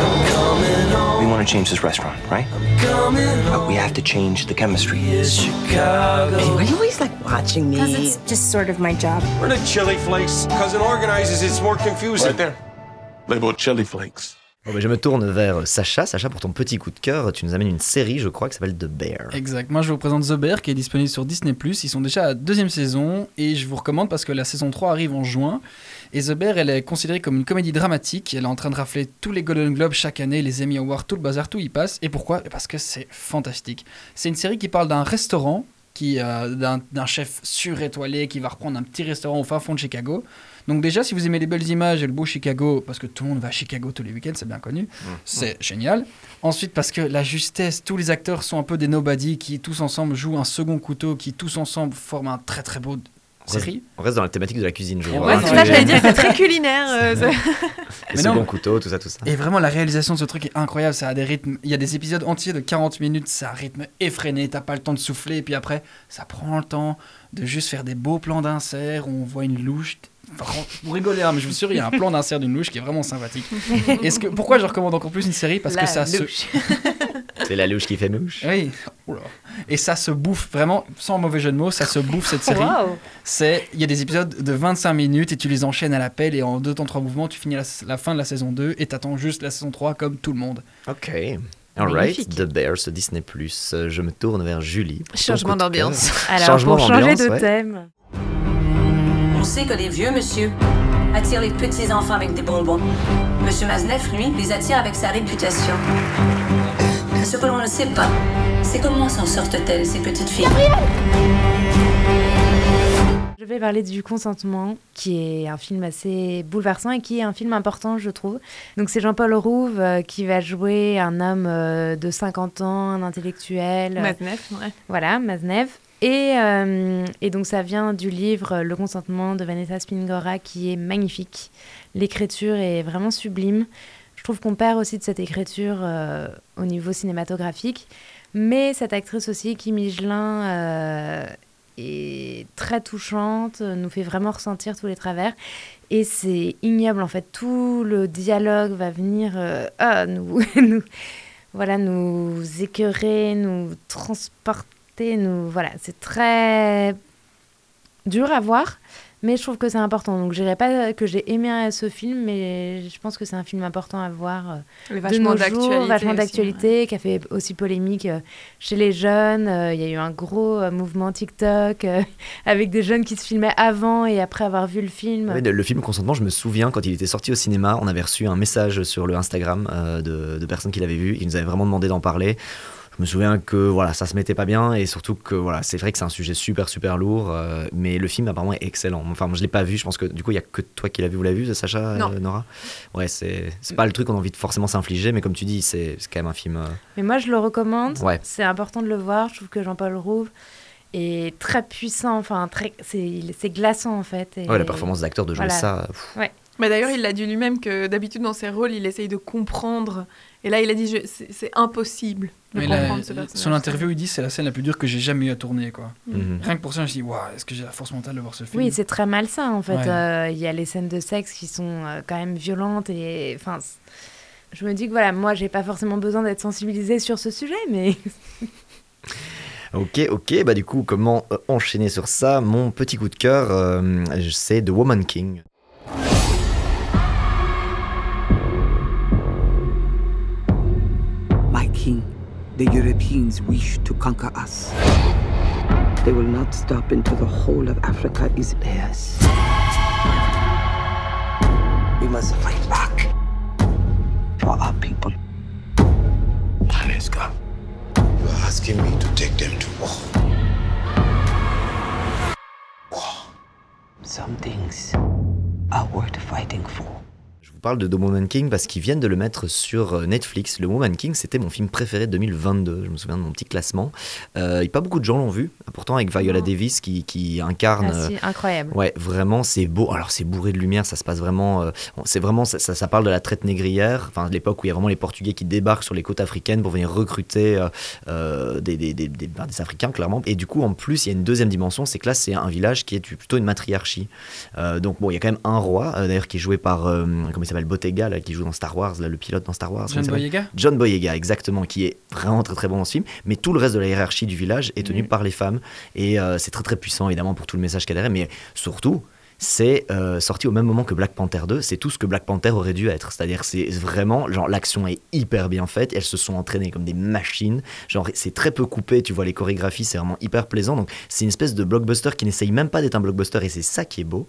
We want to change this restaurant, right? But we have to change the chemistry. Chicago. Why are you always like watching me? Because it's just sort of my job. We're the chili flakes. Cousin organizes, it's more confusing. Right there. Labeled chili flakes. Je me tourne vers Sacha. Sacha, pour ton petit coup de cœur, tu nous amènes une série, je crois, qui s'appelle The Bear. Exact. Moi, je vous présente The Bear qui est disponible sur Disney+. Ils sont déjà à la deuxième saison et je vous recommande parce que la saison 3 arrive en juin. Et The Bear, elle est considérée comme une comédie dramatique. Elle est en train de rafler tous les Golden Globes chaque année, les Emmy Awards, tout le bazar, tout y passe. Et pourquoi? Parce que c'est fantastique. C'est une série qui parle d'un restaurant, qui euh, d'un chef surétoilé qui va reprendre un petit restaurant au fin fond de Chicago. Donc déjà, si vous aimez les belles images et le beau Chicago, parce que tout le monde va à Chicago tous les week-ends, c'est bien connu, c'est génial. Ensuite, parce que la justesse, tous les acteurs sont un peu des nobody qui tous ensemble jouent un second couteau, qui tous ensemble forment un très très beau série. on reste dans la thématique de la cuisine, je Et vois. ouais, c'est ça, j'allais dire, c'est très culinaire. euh, non. seconds couteaux, tout ça, tout ça. Et vraiment, la réalisation de ce truc est incroyable. Ça a des rythmes. Il y a des épisodes entiers de 40 minutes. C'est un rythme effréné. T'as pas le temps de souffler. Et puis après, ça prend le temps de juste faire des beaux plans d'insert où on voit une louche. Enfin, vous rigolez, hein, mais je vous assure, il y a un plan d'insert d'une louche qui est vraiment sympathique. Est-ce que, pourquoi je recommande encore plus une série? Parce La que ça louche. se. C'est la louche qui fait mouche. Oui. Oula. Et ça se bouffe vraiment, sans mauvais jeu de mots, ça se bouffe cette série. Waouh. C'est, il y a des épisodes de 25 minutes et tu les enchaînes à la pelle et en deux temps trois mouvements, tu finis la, la fin de la saison 2 et t'attends juste la saison 3 comme tout le monde. Ok. Alright. The Bear, ce Disney+. Je me tourne vers Julie. Changement d'ambiance. Alors, Changement pour changer de ouais. thème, On sait que les vieux monsieur attirent les petits enfants avec des bonbons. Monsieur Mazneff, lui, les attire avec sa réputation. Ce que l'on ne sait pas, c'est comment s'en sortent-elles, ces petites filles? je vais parler du consentement, qui est un film assez bouleversant et qui est un film important, je trouve. Donc c'est Jean-Paul Rouve euh, qui va jouer un homme euh, de 50 ans, un intellectuel. euh, Maznev, ouais. Voilà, Maznev. Et, euh, et donc ça vient du livre Le consentement de Vanessa Spingora qui est magnifique. L'écriture est vraiment sublime. Je trouve qu'on perd aussi de cette écriture euh, au niveau cinématographique. Mais cette actrice aussi, Kim Higelin, euh, est très touchante, nous fait vraiment ressentir tous les travers. Et c'est ignoble en fait. Tout le dialogue va venir euh, ah, nous, nous, voilà, nous écœurer, nous transporter, nous voilà, c'est très dur à voir, mais je trouve que c'est important. Donc je dirais pas que j'ai aimé ce film, mais je pense que c'est un film important à voir. euh, vachement nos d'actualité jours, vachement d'actualité, qui a fait aussi polémique euh, chez les jeunes. Euh, Il y a eu un gros euh, mouvement TikTok euh, avec des jeunes qui se filmaient avant et après avoir vu le film. Ouais, le film Consentement, je me souviens quand il était sorti au cinéma, on avait reçu un message sur le Instagram euh, de, de personnes qui l'avaient vu, qui nous avaient vraiment demandé d'en parler. Je me souviens que voilà, ça se mettait pas bien et surtout que voilà, c'est vrai que c'est un sujet super super lourd, euh, mais le film apparemment est excellent. Enfin, moi, je l'ai pas vu, je pense que du coup il y a que toi qui l'as vu, vous l'avez vu, Sacha, Non. euh, Nora? Ouais, c'est c'est pas le truc qu'on a envie de forcément s'infliger, mais comme tu dis, c'est c'est quand même un film. euh, Mais moi, je le recommande. Ouais. C'est important de le voir. Je trouve que Jean-Paul Rouve est très puissant. Enfin, très, c'est, glaçant en fait. Et- Ouais, la performance d'acteur de jouer Voilà. ça. pff. Ouais. Mais d'ailleurs, il l'a dit lui-même que d'habitude dans ses rôles, il essaye de comprendre. Et là, il a dit je- c'est impossible de Mais la- comprendre ce personnage. son interview, il dit c'est la scène la plus dure que j'ai jamais eu à tourner. Quoi. Mhm. Rien que pour ça, je dis waouh, est-ce que j'ai la force mentale de voir ce film? Oui, c'est très malsain en fait. Ouais. Euh, Il y a les scènes de sexe qui sont euh, quand même violentes et enfin. Je me dis que voilà, moi, j'ai pas forcément besoin d'être sensibilisée sur ce sujet, mais Ok, ok, bah du coup, comment euh, enchaîner sur ça? Mon petit coup de cœur, euh, c'est The Woman King. King, the Europeans wish to conquer us. They will not stop until the whole of Africa is theirs. We must fight back for our people. Maneska, you are asking me to take them to war. Some things are worth fighting for. Vous parle de The Woman King parce qu'ils viennent de le mettre sur euh, Netflix. Le Woman King, c'était mon film préféré de 2022. Je me souviens de mon petit classement. Euh, et pas beaucoup de gens l'ont vu. Pourtant, avec Viola Davis qui, qui incarne. Ah, si, incroyable. Ouais, vraiment, c'est beau. Alors, c'est bourré de lumière. Ça se passe vraiment. euh, c'est vraiment. Ça, ça, ça parle de la traite négrière. Enfin, de l'époque où il y a vraiment les Portugais qui débarquent sur les côtes africaines pour venir recruter euh, euh, des, des, des, des- ben, des Africains, clairement. Et du coup, en plus, il y a une deuxième dimension. C'est que là, c'est un village qui est plutôt une matriarchie. Euh, donc, bon, il y a quand même un roi, euh, d'ailleurs, qui est joué par. euh, comment s'appelle Bottega, là, qui joue dans Star Wars, là, le pilote dans Star Wars. John Boyega John Boyega, exactement, qui est vraiment très très bon dans ce film. Mais tout le reste de la hiérarchie du village est tenu par les femmes. Et euh, c'est très très puissant, évidemment, pour tout le message qu'il y a derrière. Mais surtout, c'est euh, sorti au même moment que Black Panther 2. C'est tout ce que Black Panther aurait dû être. C'est-à-dire, c'est vraiment, genre, l'action est hyper bien faite. Elles se sont entraînées comme des machines. Genre, c'est très peu coupé. Tu vois, les chorégraphies, c'est vraiment hyper plaisant. Donc, c'est une espèce de blockbuster qui n'essaye même pas d'être un blockbuster. Et c'est ça qui est beau.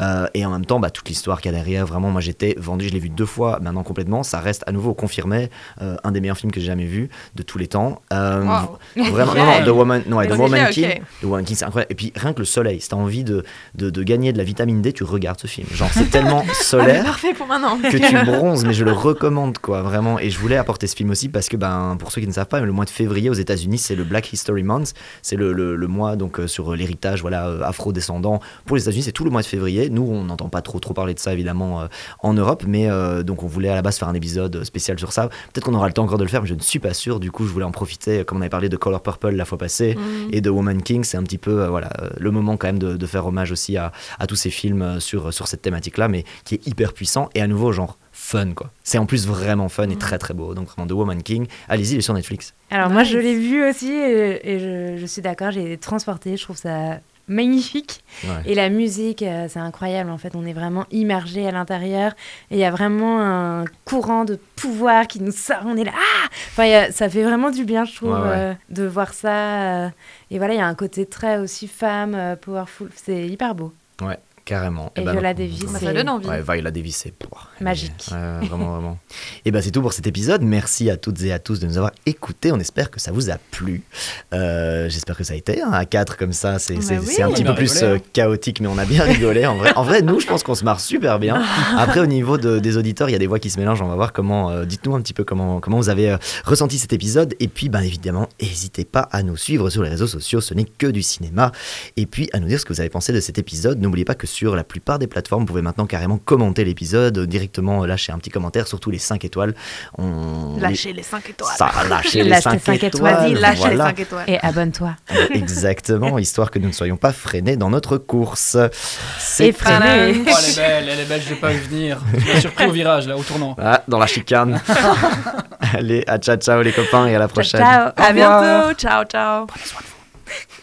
Euh, et en même temps, bah, toute l'histoire qu'il y a derrière, vraiment, moi j'étais vendu. Je l'ai vu deux fois maintenant complètement. Ça reste à nouveau confirmé. euh, un des meilleurs films que j'ai jamais vu de tous les temps. Wow. Vraiment, non, non, The Woman, non, ouais, The Woman. King. The Woman King, c'est incroyable. Et puis rien que le soleil, si t'as envie de, de, de gagner de la vitamine D, tu regardes ce film. Genre, c'est tellement Ah, solaire parfait pour maintenant. que tu bronzes, mais je le recommande, quoi, vraiment. Et je voulais apporter ce film aussi parce que, ben, pour ceux qui ne savent pas, le mois de février aux États-Unis, c'est le Black History Month. C'est le, le, le mois donc euh, sur l'héritage, voilà, euh, afro-descendant pour les États-Unis. C'est tout le mois de février. Nous, on n'entend pas trop trop parler de ça évidemment euh, en Europe, mais euh, donc on voulait à la base faire un épisode spécial sur ça. Peut-être qu'on aura le temps encore de le faire, mais je ne suis pas sûr. Du coup, je voulais en profiter, comme on avait parlé de Color Purple la fois passée Mhm. et de Woman King, c'est un petit peu euh, voilà euh, le moment quand même de, de faire hommage aussi à, à tous ces films euh, sur sur cette thématique-là, mais qui est hyper puissant et à nouveau genre fun quoi. C'est en plus vraiment fun et très très beau. Donc vraiment The Woman King, allez-y, il est sur Netflix. Alors moi, je l'ai vu aussi et, et je, je suis d'accord, j'ai été transportée, je trouve ça magnifique. Ouais. Et la musique, euh, c'est incroyable en fait, on est vraiment immergé à l'intérieur et il y a vraiment un courant de pouvoir qui nous sort, on est là, ah enfin, a- ça fait vraiment du bien, je trouve, Ouais, ouais. euh, de voir ça. euh, et voilà, il y a un côté très aussi femme, euh, powerful, c'est hyper beau. Ouais, carrément. Et ben, Viola Davis, Bah, c'est ça donne envie. Ouais, Viola Davis, c'est magique. ouais, vraiment, vraiment. Et ben c'est tout pour cet épisode. Merci à toutes et à tous de nous avoir écoutés. On espère que ça vous a plu. Euh, J'espère que ça a été hein, à 4 comme ça. C'est oui. c'est un petit peu plus rigolé, euh, hein. chaotique, mais on a bien rigolé. En vrai, en vrai nous, je pense qu'on se marre super bien. Après, au niveau de- des auditeurs, il y a des voix qui se mélangent. On va voir comment. euh, Dites-nous un petit peu comment, comment vous avez euh, ressenti cet épisode. Et puis, ben évidemment, n'hésitez pas à nous suivre sur les réseaux sociaux. Ce n'est que du cinéma. Et puis, à nous dire ce que vous avez pensé de cet épisode. N'oubliez pas que sur la plupart des plateformes, vous pouvez maintenant carrément commenter l'épisode, euh, directement euh, lâcher un petit commentaire, surtout les 5 étoiles. On... Lâchez les 5 étoiles. Ça, lâchez les Lâche 5 tes cinq étoiles. étoiles. Vas-y, lâche les voilà. 5 étoiles. Et abonne-toi. Exactement, histoire que nous ne soyons pas freinés dans notre course. C'est freiné. Oh, elle est belle, elle est belle, je l'ai pas vu venir. Tu m'as surpris au virage, là, au tournant. Ah, dans la chicane. Allez, à ciao ciao les copains et à la prochaine. Ciao. À bientôt. Ciao, ciao. Prenez soin de vous.